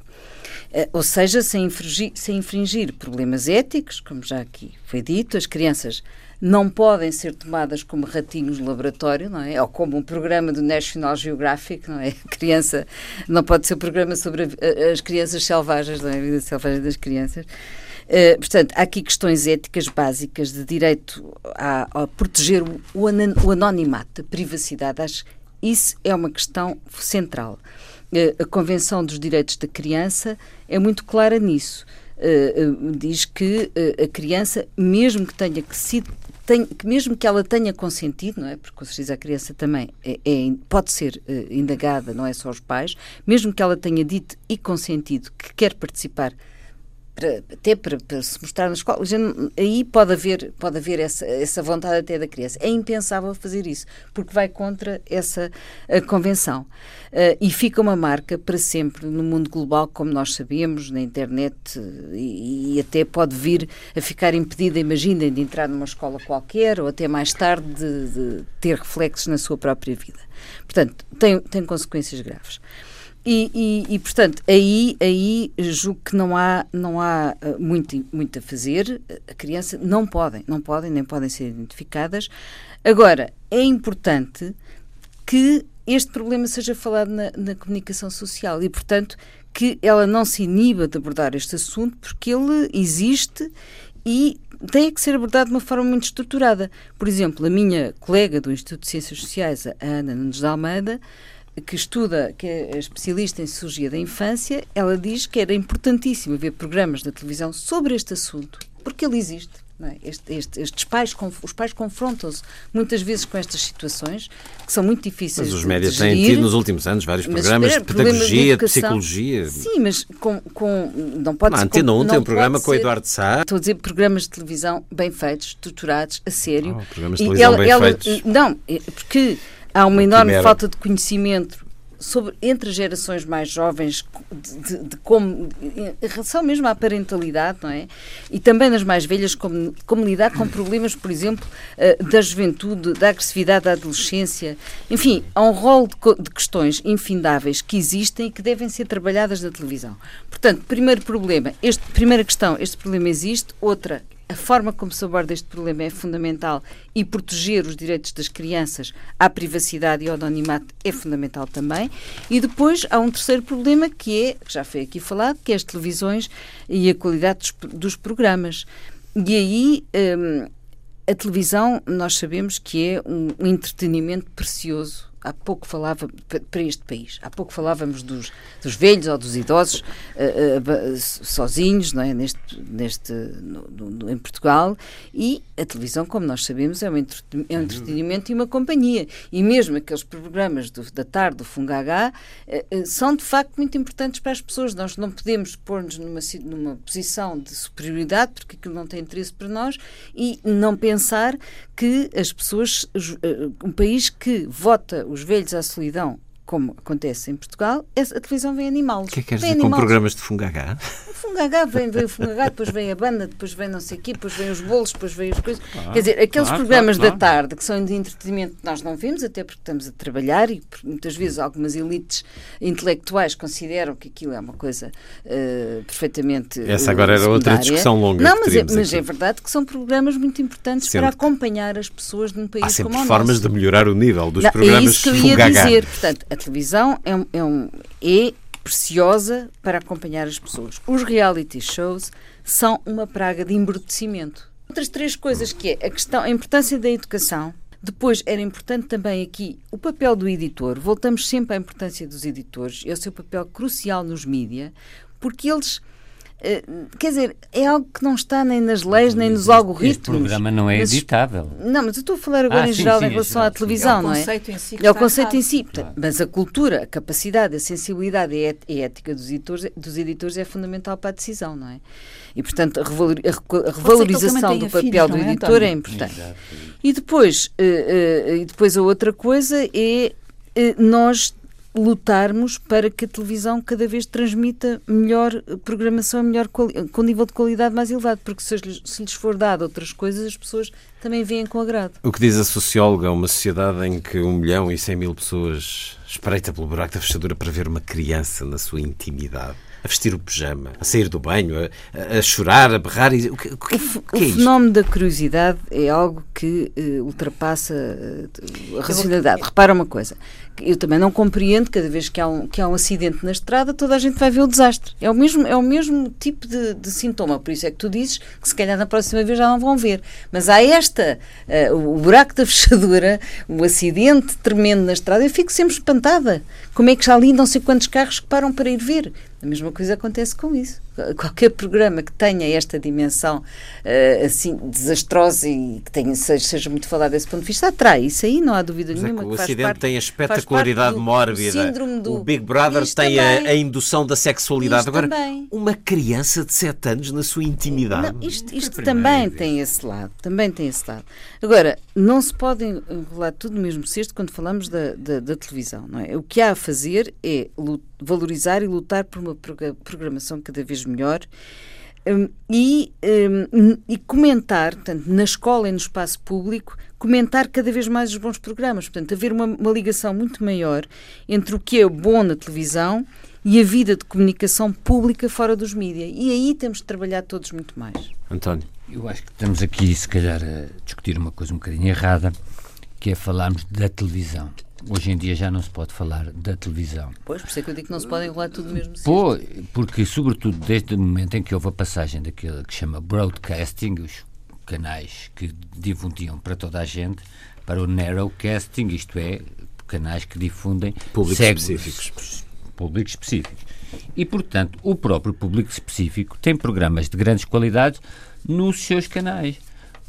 Uh, ou seja, sem infringir, sem infringir problemas éticos, como já aqui foi dito, as crianças não podem ser tomadas como ratinhos de laboratório, não é? Ou como um programa do National Geographic, não é? A [LAUGHS] criança não pode ser um programa sobre as crianças selvagens, não é? A vida selvagem das crianças. Uh, portanto, há aqui questões éticas básicas de direito a, a proteger o, o, anonimato, a privacidade. Acho isso é uma questão central. Uh, a Convenção dos Direitos da Criança é muito clara nisso. Uh, diz que a criança, mesmo que tenha que tem, que mesmo que ela tenha consentido, não é? Porque com certeza a criança também é, é, pode ser uh, indagada, não é só os pais, mesmo que ela tenha dito e consentido que quer participar para, até para, para, se mostrar na escola, aí pode haver, pode haver essa, essa vontade até da criança. É impensável fazer isso, porque vai contra essa convenção. Uh, e fica uma marca para sempre no mundo global, como nós sabemos, na internet, e, e até pode vir a ficar impedida, imaginem, de entrar numa escola qualquer, ou até mais tarde de, de ter reflexos na sua própria vida. Portanto, tem, tem consequências graves. E, e, e, portanto, aí, aí julgo que não há, não há eh, muito, muito a fazer. A criança não podem, não podem, nem podem ser identificadas. Agora, é importante que este problema seja falado na, na comunicação social e, portanto, que ela não se iniba de abordar este assunto, porque ele existe e tem que ser abordado de uma forma muito estruturada. Por exemplo, a minha colega do Instituto de Ciências Sociais, a Ana Nunes de Almeida, que estuda, que é especialista em sociologia da infância, ela diz que era importantíssimo haver programas da televisão sobre este assunto, porque ele existe. É? Este, este, estes pais, os pais confrontam-se muitas vezes com estas situações que são muito difíceis. Mas os médias têm tido nos últimos anos vários programas de pedagogia, de, de, psicologia. Sim, mas com, com não pode ser. Antena 1 tem um programa com o Eduardo Sá. Estou a dizer programas de televisão bem feitos, estruturados, a sério. Oh, programas de televisão ela, bem ela, feitos. Não, é porque há uma enorme falta de conhecimento sobre, entre gerações mais jovens de, de, de, como em relação mesmo à parentalidade, não é? E também nas mais velhas como, como lidar com problemas, por exemplo, uh, da juventude, da agressividade da adolescência, enfim, há um rol de, de questões infindáveis que existem e que devem ser trabalhadas na televisão. Portanto, primeiro problema, este, primeira questão, este problema existe, outra a forma como se aborda este problema é fundamental e proteger os direitos das crianças à privacidade e ao anonimato é fundamental também. E depois há um terceiro problema que é, que já foi aqui falado, que é as televisões e a qualidade dos, dos programas. E aí hum, a televisão nós sabemos que é um, um entretenimento precioso há pouco falava para este país, há pouco falávamos dos, dos velhos ou dos idosos uh, uh, sozinhos, não é? Neste, neste, no, no, em Portugal e a televisão, como nós sabemos, é um, é um entretenimento e uma companhia e mesmo aqueles programas do, da tarde do Fungagá uh, são de facto muito importantes para as pessoas. Nós não podemos pôr-nos numa, numa posição de superioridade porque aquilo não tem interesse para nós e não pensar que as pessoas, um país que vota os velhos à solidão como acontece em Portugal, a televisão vem animá-los. O que é que queres dizer com programas de fungagá? O fungagá, vem, vem o fungagá, depois vem a banda, depois vem não sei o quê, depois vem os bolos, depois vem as coisas. Claro, Quer dizer, aqueles claro, programas claro, da tarde que são de entretenimento nós não vemos, até porque estamos a trabalhar e muitas vezes algumas elites intelectuais consideram que aquilo é uma coisa uh, perfeitamente. Essa agora era secundária. outra discussão longa. Não, mas, é, mas é, verdade que são programas muito importantes Sendo para acompanhar as pessoas num país há sempre como o formas nosso. de melhorar o nível dos não, programas É isso que eu ia fungagá. dizer. Portanto, televisão é é, um, é preciosa para acompanhar as pessoas. Os reality shows são uma praga de embrutecimento. Outras três coisas que é a questão, a importância da educação. Depois era importante também aqui o papel do editor. Voltamos sempre à importância dos editores e ao seu papel crucial nos mídia, porque eles quer dizer, é algo que não está nem nas leis, nem nos algoritmos. Este programa não é editável. não, mas eu estou a falar agora ah, em sim, geral sim, em relação à televisão, não é? É o conceito em si. é o conceito em si. Claro. Mas a cultura, a capacidade, a sensibilidade e a ética dos editores, dos editores é fundamental para a decisão, não é? E, portanto, a, revalorização do papel do é, editor é importante. Exato. E depois, uh, uh, e depois a outra coisa é nós lutarmos para que a televisão cada vez transmita melhor programação, melhor com nível de qualidade mais elevado, porque se, se lhes for dado outras coisas, as pessoas também veem com agrado. O que diz a socióloga, uma sociedade em que um milhão e cem mil pessoas espreita pelo buraco da fechadura para ver uma criança na sua intimidade a vestir o pijama, a sair do banho, a, a chorar, a berrar. E, o que, o que, o, o que é fenómeno da curiosidade é algo que uh, ultrapassa uh, a racionalidade. Repara uma coisa, eu também não compreendo, cada vez que há, um, que há um acidente na estrada, toda a gente vai ver o desastre. É o mesmo, é o mesmo tipo de, de sintoma, por isso é que tu dizes que se calhar na próxima vez já não vão ver. Mas há esta, uh, o buraco da [LAUGHS] fechadura, o acidente tremendo na estrada, eu fico sempre espantada. Como é que já ali não sei quantos carros que param para ir ver? A mesma coisa acontece com isso. Qualquer programa que tenha esta dimensão uh, assim desastrosa e que tenha, seja, seja, muito falado desse ponto de vista, atrai. Isso aí não há dúvida Mas nenhuma. É o Ocidente parte, tem a espetacularidade do, mórbida. Do, o Big Brother tem a, a, indução da sexualidade. Agora, também. uma criança de 7 anos na sua intimidade. Não, isto, isto também tem esse lado. Também tem esse lado. Agora, não se pode enrolar tudo no mesmo cesto quando falamos da, da, da televisão. Não é? O que há a fazer é valorizar e lutar por uma programação cada vez melhor um, e, um, e comentar, portanto, na escola e no espaço público, comentar cada vez mais os bons programas. Portanto, haver uma, uma ligação muito maior entre o que é bom na televisão e a vida de comunicação pública fora dos mídias. E aí temos de trabalhar todos muito mais. António. Eu acho que estamos aqui, se calhar, a discutir uma coisa um bocadinho errada, que é falarmos da televisão. Hoje em dia já não se pode falar da televisão. Pois, por isso é que eu digo que não se pode enrolar tudo mesmo Pô, porque, sobretudo, desde o momento em que houve a passagem daquilo que chama broadcasting, os canais que difundiam para toda a gente, para o narrowcasting, isto é, canais que difundem públicos específicos. Públicos específicos. E, portanto, o próprio público específico tem programas de grandes qualidades nos seus canais.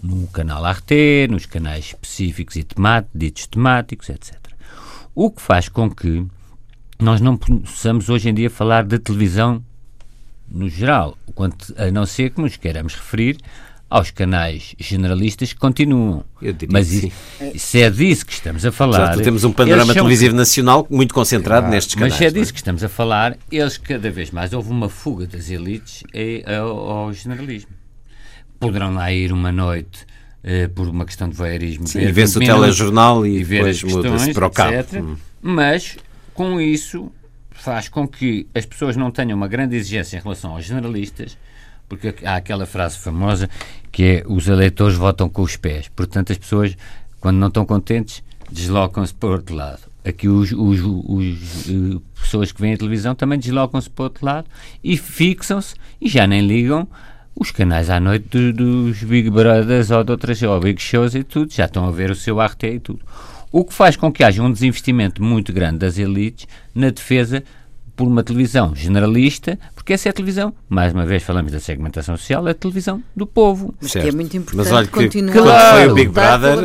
No canal Arte, nos canais específicos e temáticos, ditos temáticos, etc. O que faz com que nós não possamos hoje em dia falar de televisão no geral, quanto a não ser que nos queiramos referir aos canais generalistas que continuam. Mas isso, se é disso que estamos a falar. Já temos um panorama televisivo nacional muito concentrado claro, nestes canais. Mas se é disso é? que estamos a falar, eles cada vez mais houve uma fuga das elites ao, ao generalismo. Poderão lá ir uma noite Uh, por uma questão de voyeurismo. Sim, e vê-se o telejornal e, e depois muda-se para o cabo. Hum. Mas, com isso, faz com que as pessoas não tenham uma grande exigência em relação aos generalistas, porque há aquela frase famosa que é os eleitores votam com os pés. Portanto, as pessoas, quando não estão contentes, deslocam-se para o outro lado. Aqui os, os, os, os uh, pessoas que veem a televisão também deslocam-se para outro lado e fixam-se e já nem ligam os canais à noite do, dos Big Brothers ou de outras ou Big Shows e tudo, já estão a ver o seu RT e tudo. O que faz com que haja um desinvestimento muito grande das elites na defesa por uma televisão generalista, porque essa é a televisão, mais uma vez falamos da segmentação social, é a televisão do povo. Mas que é muito importante Mas olha que continuar quando foi o Big Brother,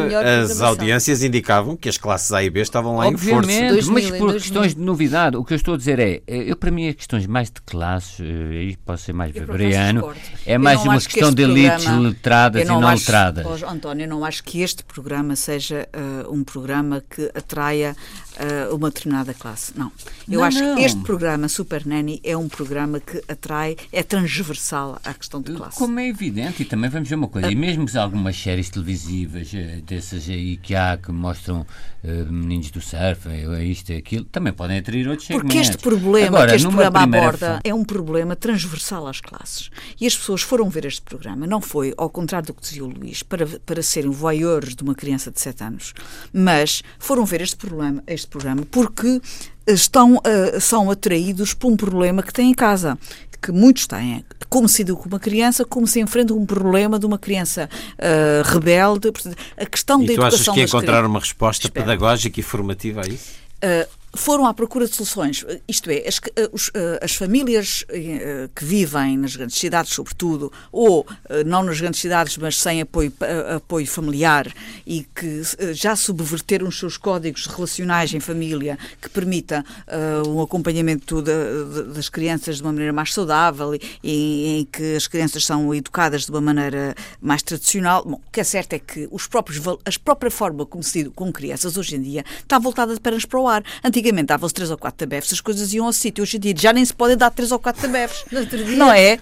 as audiências indicavam que as classes A e B estavam lá Obviamente, em força. mas por questões de novidade, o que eu estou a dizer é, eh, eu para mim as questões mais de classes, eh, aí posso ser mais weberiano, é mais uma questão de elites programa, letradas e não acho, letradas. Oh, António, eu não acho que este programa seja uh, um programa que atraia uh, uma determinada classe. Não. Eu não, acho não. que este programa Super Nanny é um programa que atrai, é transversal à questão de classe. Como é evidente, e também vamos ver uma coisa, e mesmo algumas séries televisivas eh, dessas aí que há que mostram uh, meninos do surf, é isto e aquilo, também podem atrair outros segmentos. Porque este problema Agora, que este programa aborda é um problema transversal às classes. E as pessoas foram ver este programa, não foi, ao contrário do que dizia o Luís, para, para serem voyeurs de uma criança de 7 anos, mas foram ver este problema, este programa, porque estão, uh, são atraídos por um problema que têm em casa, que muitos têm. Como se educa uma criança, como se enfrenta um problema de uma criança uh, rebelde. A questão e da tu educação achas que encontrar uma resposta Espera. pedagógica e formativa a isso? Uh, foram à procura de soluções. Isto é, as, eh, os, eh, as famílias eh, que vivem nas grandes cidades, sobretudo, ou não nas grandes cidades, mas sem apoio, apoio familiar e que já subverteram os seus códigos relacionais em família que permita uh, um acompanhamento de, de, das crianças de uma maneira mais saudável e em que as crianças são educadas de uma maneira mais tradicional. Bom, o que é certo é que os próprios, a própria forma como se com crianças hoje em dia está voltada apenas para o ar. Antigamente davam-se três ou quatro tabefes, as coisas iam ao sítio. Hoje em dia já nem se podem dar três ou quatro tabefes. não é?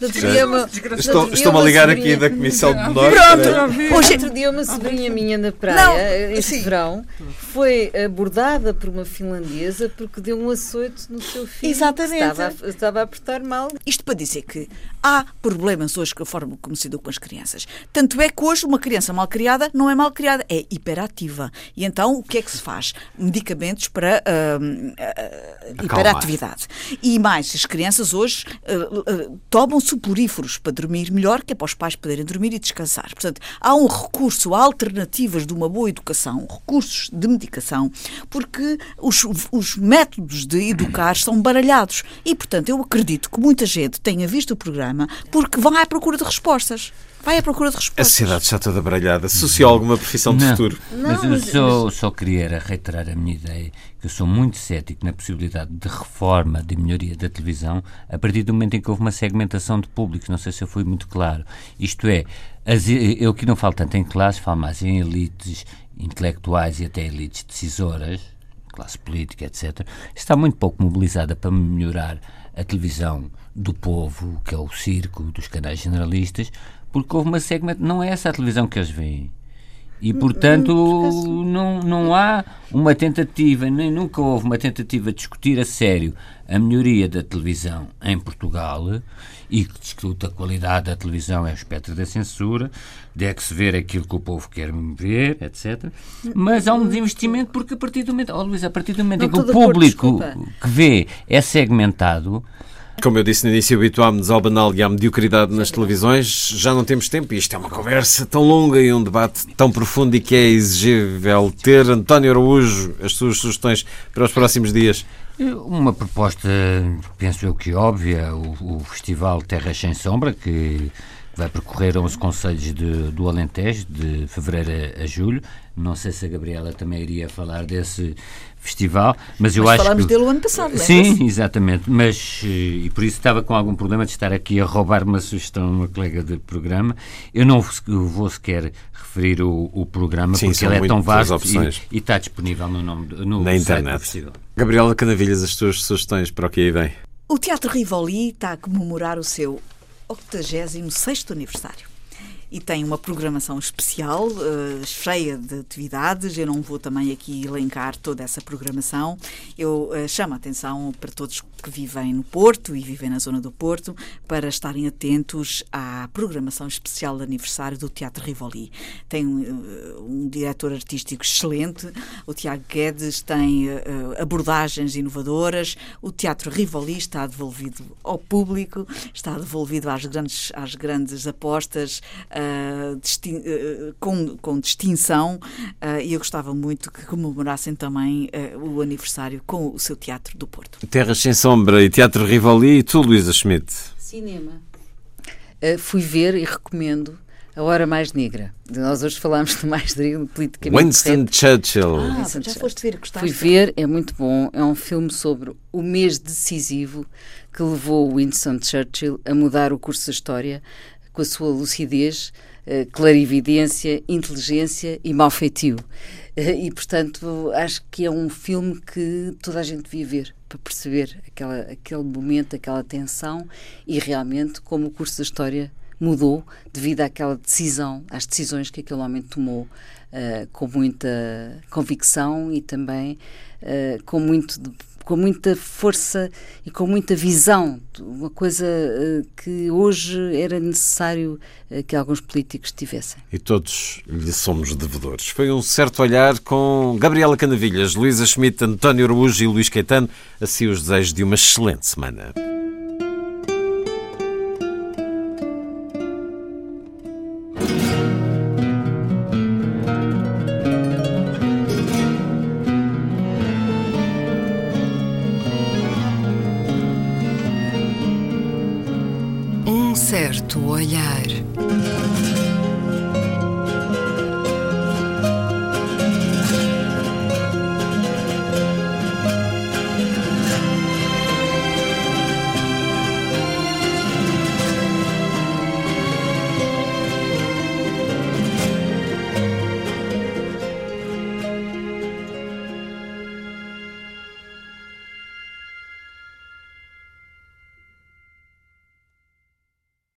Estou-me a ligar aqui da Comissão de Norte. Pronto! Hoje, outro dia uma sobrinha minha na praia, não, este sim. verão, foi abordada por uma finlandesa porque deu um açoito no seu filho. Exatamente. Estava a, estava a apertar mal. Isto para dizer que há problemas hoje com a forma como se educam as crianças. Tanto é que hoje uma criança mal criada não é mal criada, é hiperativa. E então o que é que se faz? Medicamentos para. Uh, uh, hiperatividade. E mais, as crianças hoje uh, tomam suporíferos para dormir melhor, que é para os pais poderem dormir e descansar. Portanto, há um recurso, há alternativas de uma boa educação, recursos de medicação, porque os, os métodos de educar são baralhados. E, portanto, eu acredito que muita gente tenha visto o programa porque vai à procura de respostas. Vai à procura de respostas. A sociedade está toda baralhada. Associou alguma profissão de Não, futuro? mas eu só, só queria reiterar a minha ideia, que eu sou muito cético na possibilidade de reforma, de melhoria da televisão, a partir do momento em que houve uma segmentação de públicos. Não sei se eu fui muito claro. Isto é, as, eu aqui não falo tanto em classes, falo mais em elites intelectuais e até elites decisoras, classe política, etc. Está muito pouco mobilizada para melhorar a televisão do povo, que é o circo, dos canais generalistas, porque houve uma segmento. Não é essa a televisão que eles veem. E, portanto, não, não há uma tentativa, nem nunca houve uma tentativa de discutir a sério a melhoria da televisão em Portugal e que discute a qualidade da televisão é o espectro da censura, de que se ver aquilo que o povo quer ver, etc. Mas há um desinvestimento porque a partir do momento, oh, Luís, a partir do momento Não em que o público que vê é segmentado, Como eu disse no início, habituámos ao banal e à mediocridade nas televisões. Já não temos tempo e isto é uma conversa tão longa e um debate tão profundo e que é exigível ter. António Araújo, as suas sugestões para os próximos dias. Uma proposta, penso eu que óbvia, o, o Festival Terras Sem Sombra, que vai percorrer 11 conselhos de- do Alentejo, de fevereiro a, a julho. Não sei se a Gabriela também iria falar desse festival, mas eu Mas acho falámos que... dele o ano passado? Sim, exatamente, mas, eh, e por isso estava com algum problema de estar aqui a roubar uma sugestão a uma colega de programa. Eu não vou sequer referir o, o programa, Sim, porque ele é tão vasto e, e está disponível no, nome, do- no Na site do internet. festival. Gabriela Canavilhas, as suas sugestões para o que aí vem. O Teatro Rivoli está a comemorar o seu 86º aniversário. E tem uma programação especial, eh, cheia de atividades. Eu não vou também aqui elencar toda essa programação. Eu eh, chamo a atenção para todos que vivem no Porto e vivem na zona do Porto para estarem atentos à programação especial de aniversário do Teatro Rivoli. Tem eh, um diretor artístico excelente, o Tiago Guedes tem eh, abordagens inovadoras, o Teatro Rivoli está devolvido ao público, está devolvido às grandes, às grandes apostas eh, distin- eh, com, com distinção eh, e eu gostava muito que comemorassem também o aniversário com o seu Teatro do Porto. Terras Sem Sombra e Teatro Rivoli e tu, Luísa Schmidt. Cinema. Uh, fui ver e recomendo A Hora Mais Negra. Nós hoje falámos [LAUGHS] de mais negro, politicamente Winston correto. Churchill. Ah, Vincent já Churchill. foste ver, gostaste? Fui ver, é muito bom. É um filme sobre o mês decisivo que levou Winston Churchill a mudar o curso da história com a sua lucidez, eh, clarividência, inteligência e mau feitio. Eh, E, portanto, acho que é um filme que toda a gente devia ver para perceber aquela, aquele momento, aquela tensão e realmente como o curso da história mudou devido àquela decisão, às decisões que aquele homem tomou eh, com muita convicção e também eh, com, muito, de- com muita força e com muita visão. Uma coisa eh, que hoje era necessário eh, que alguns políticos tivessem. E todos lhe somos devedores. Foi um certo olhar com Gabriela Canavilhas, Luísa Schmidt, António Araújo e Luís Caetano. Assim os desejos de uma excelente semana. Um certo olhar.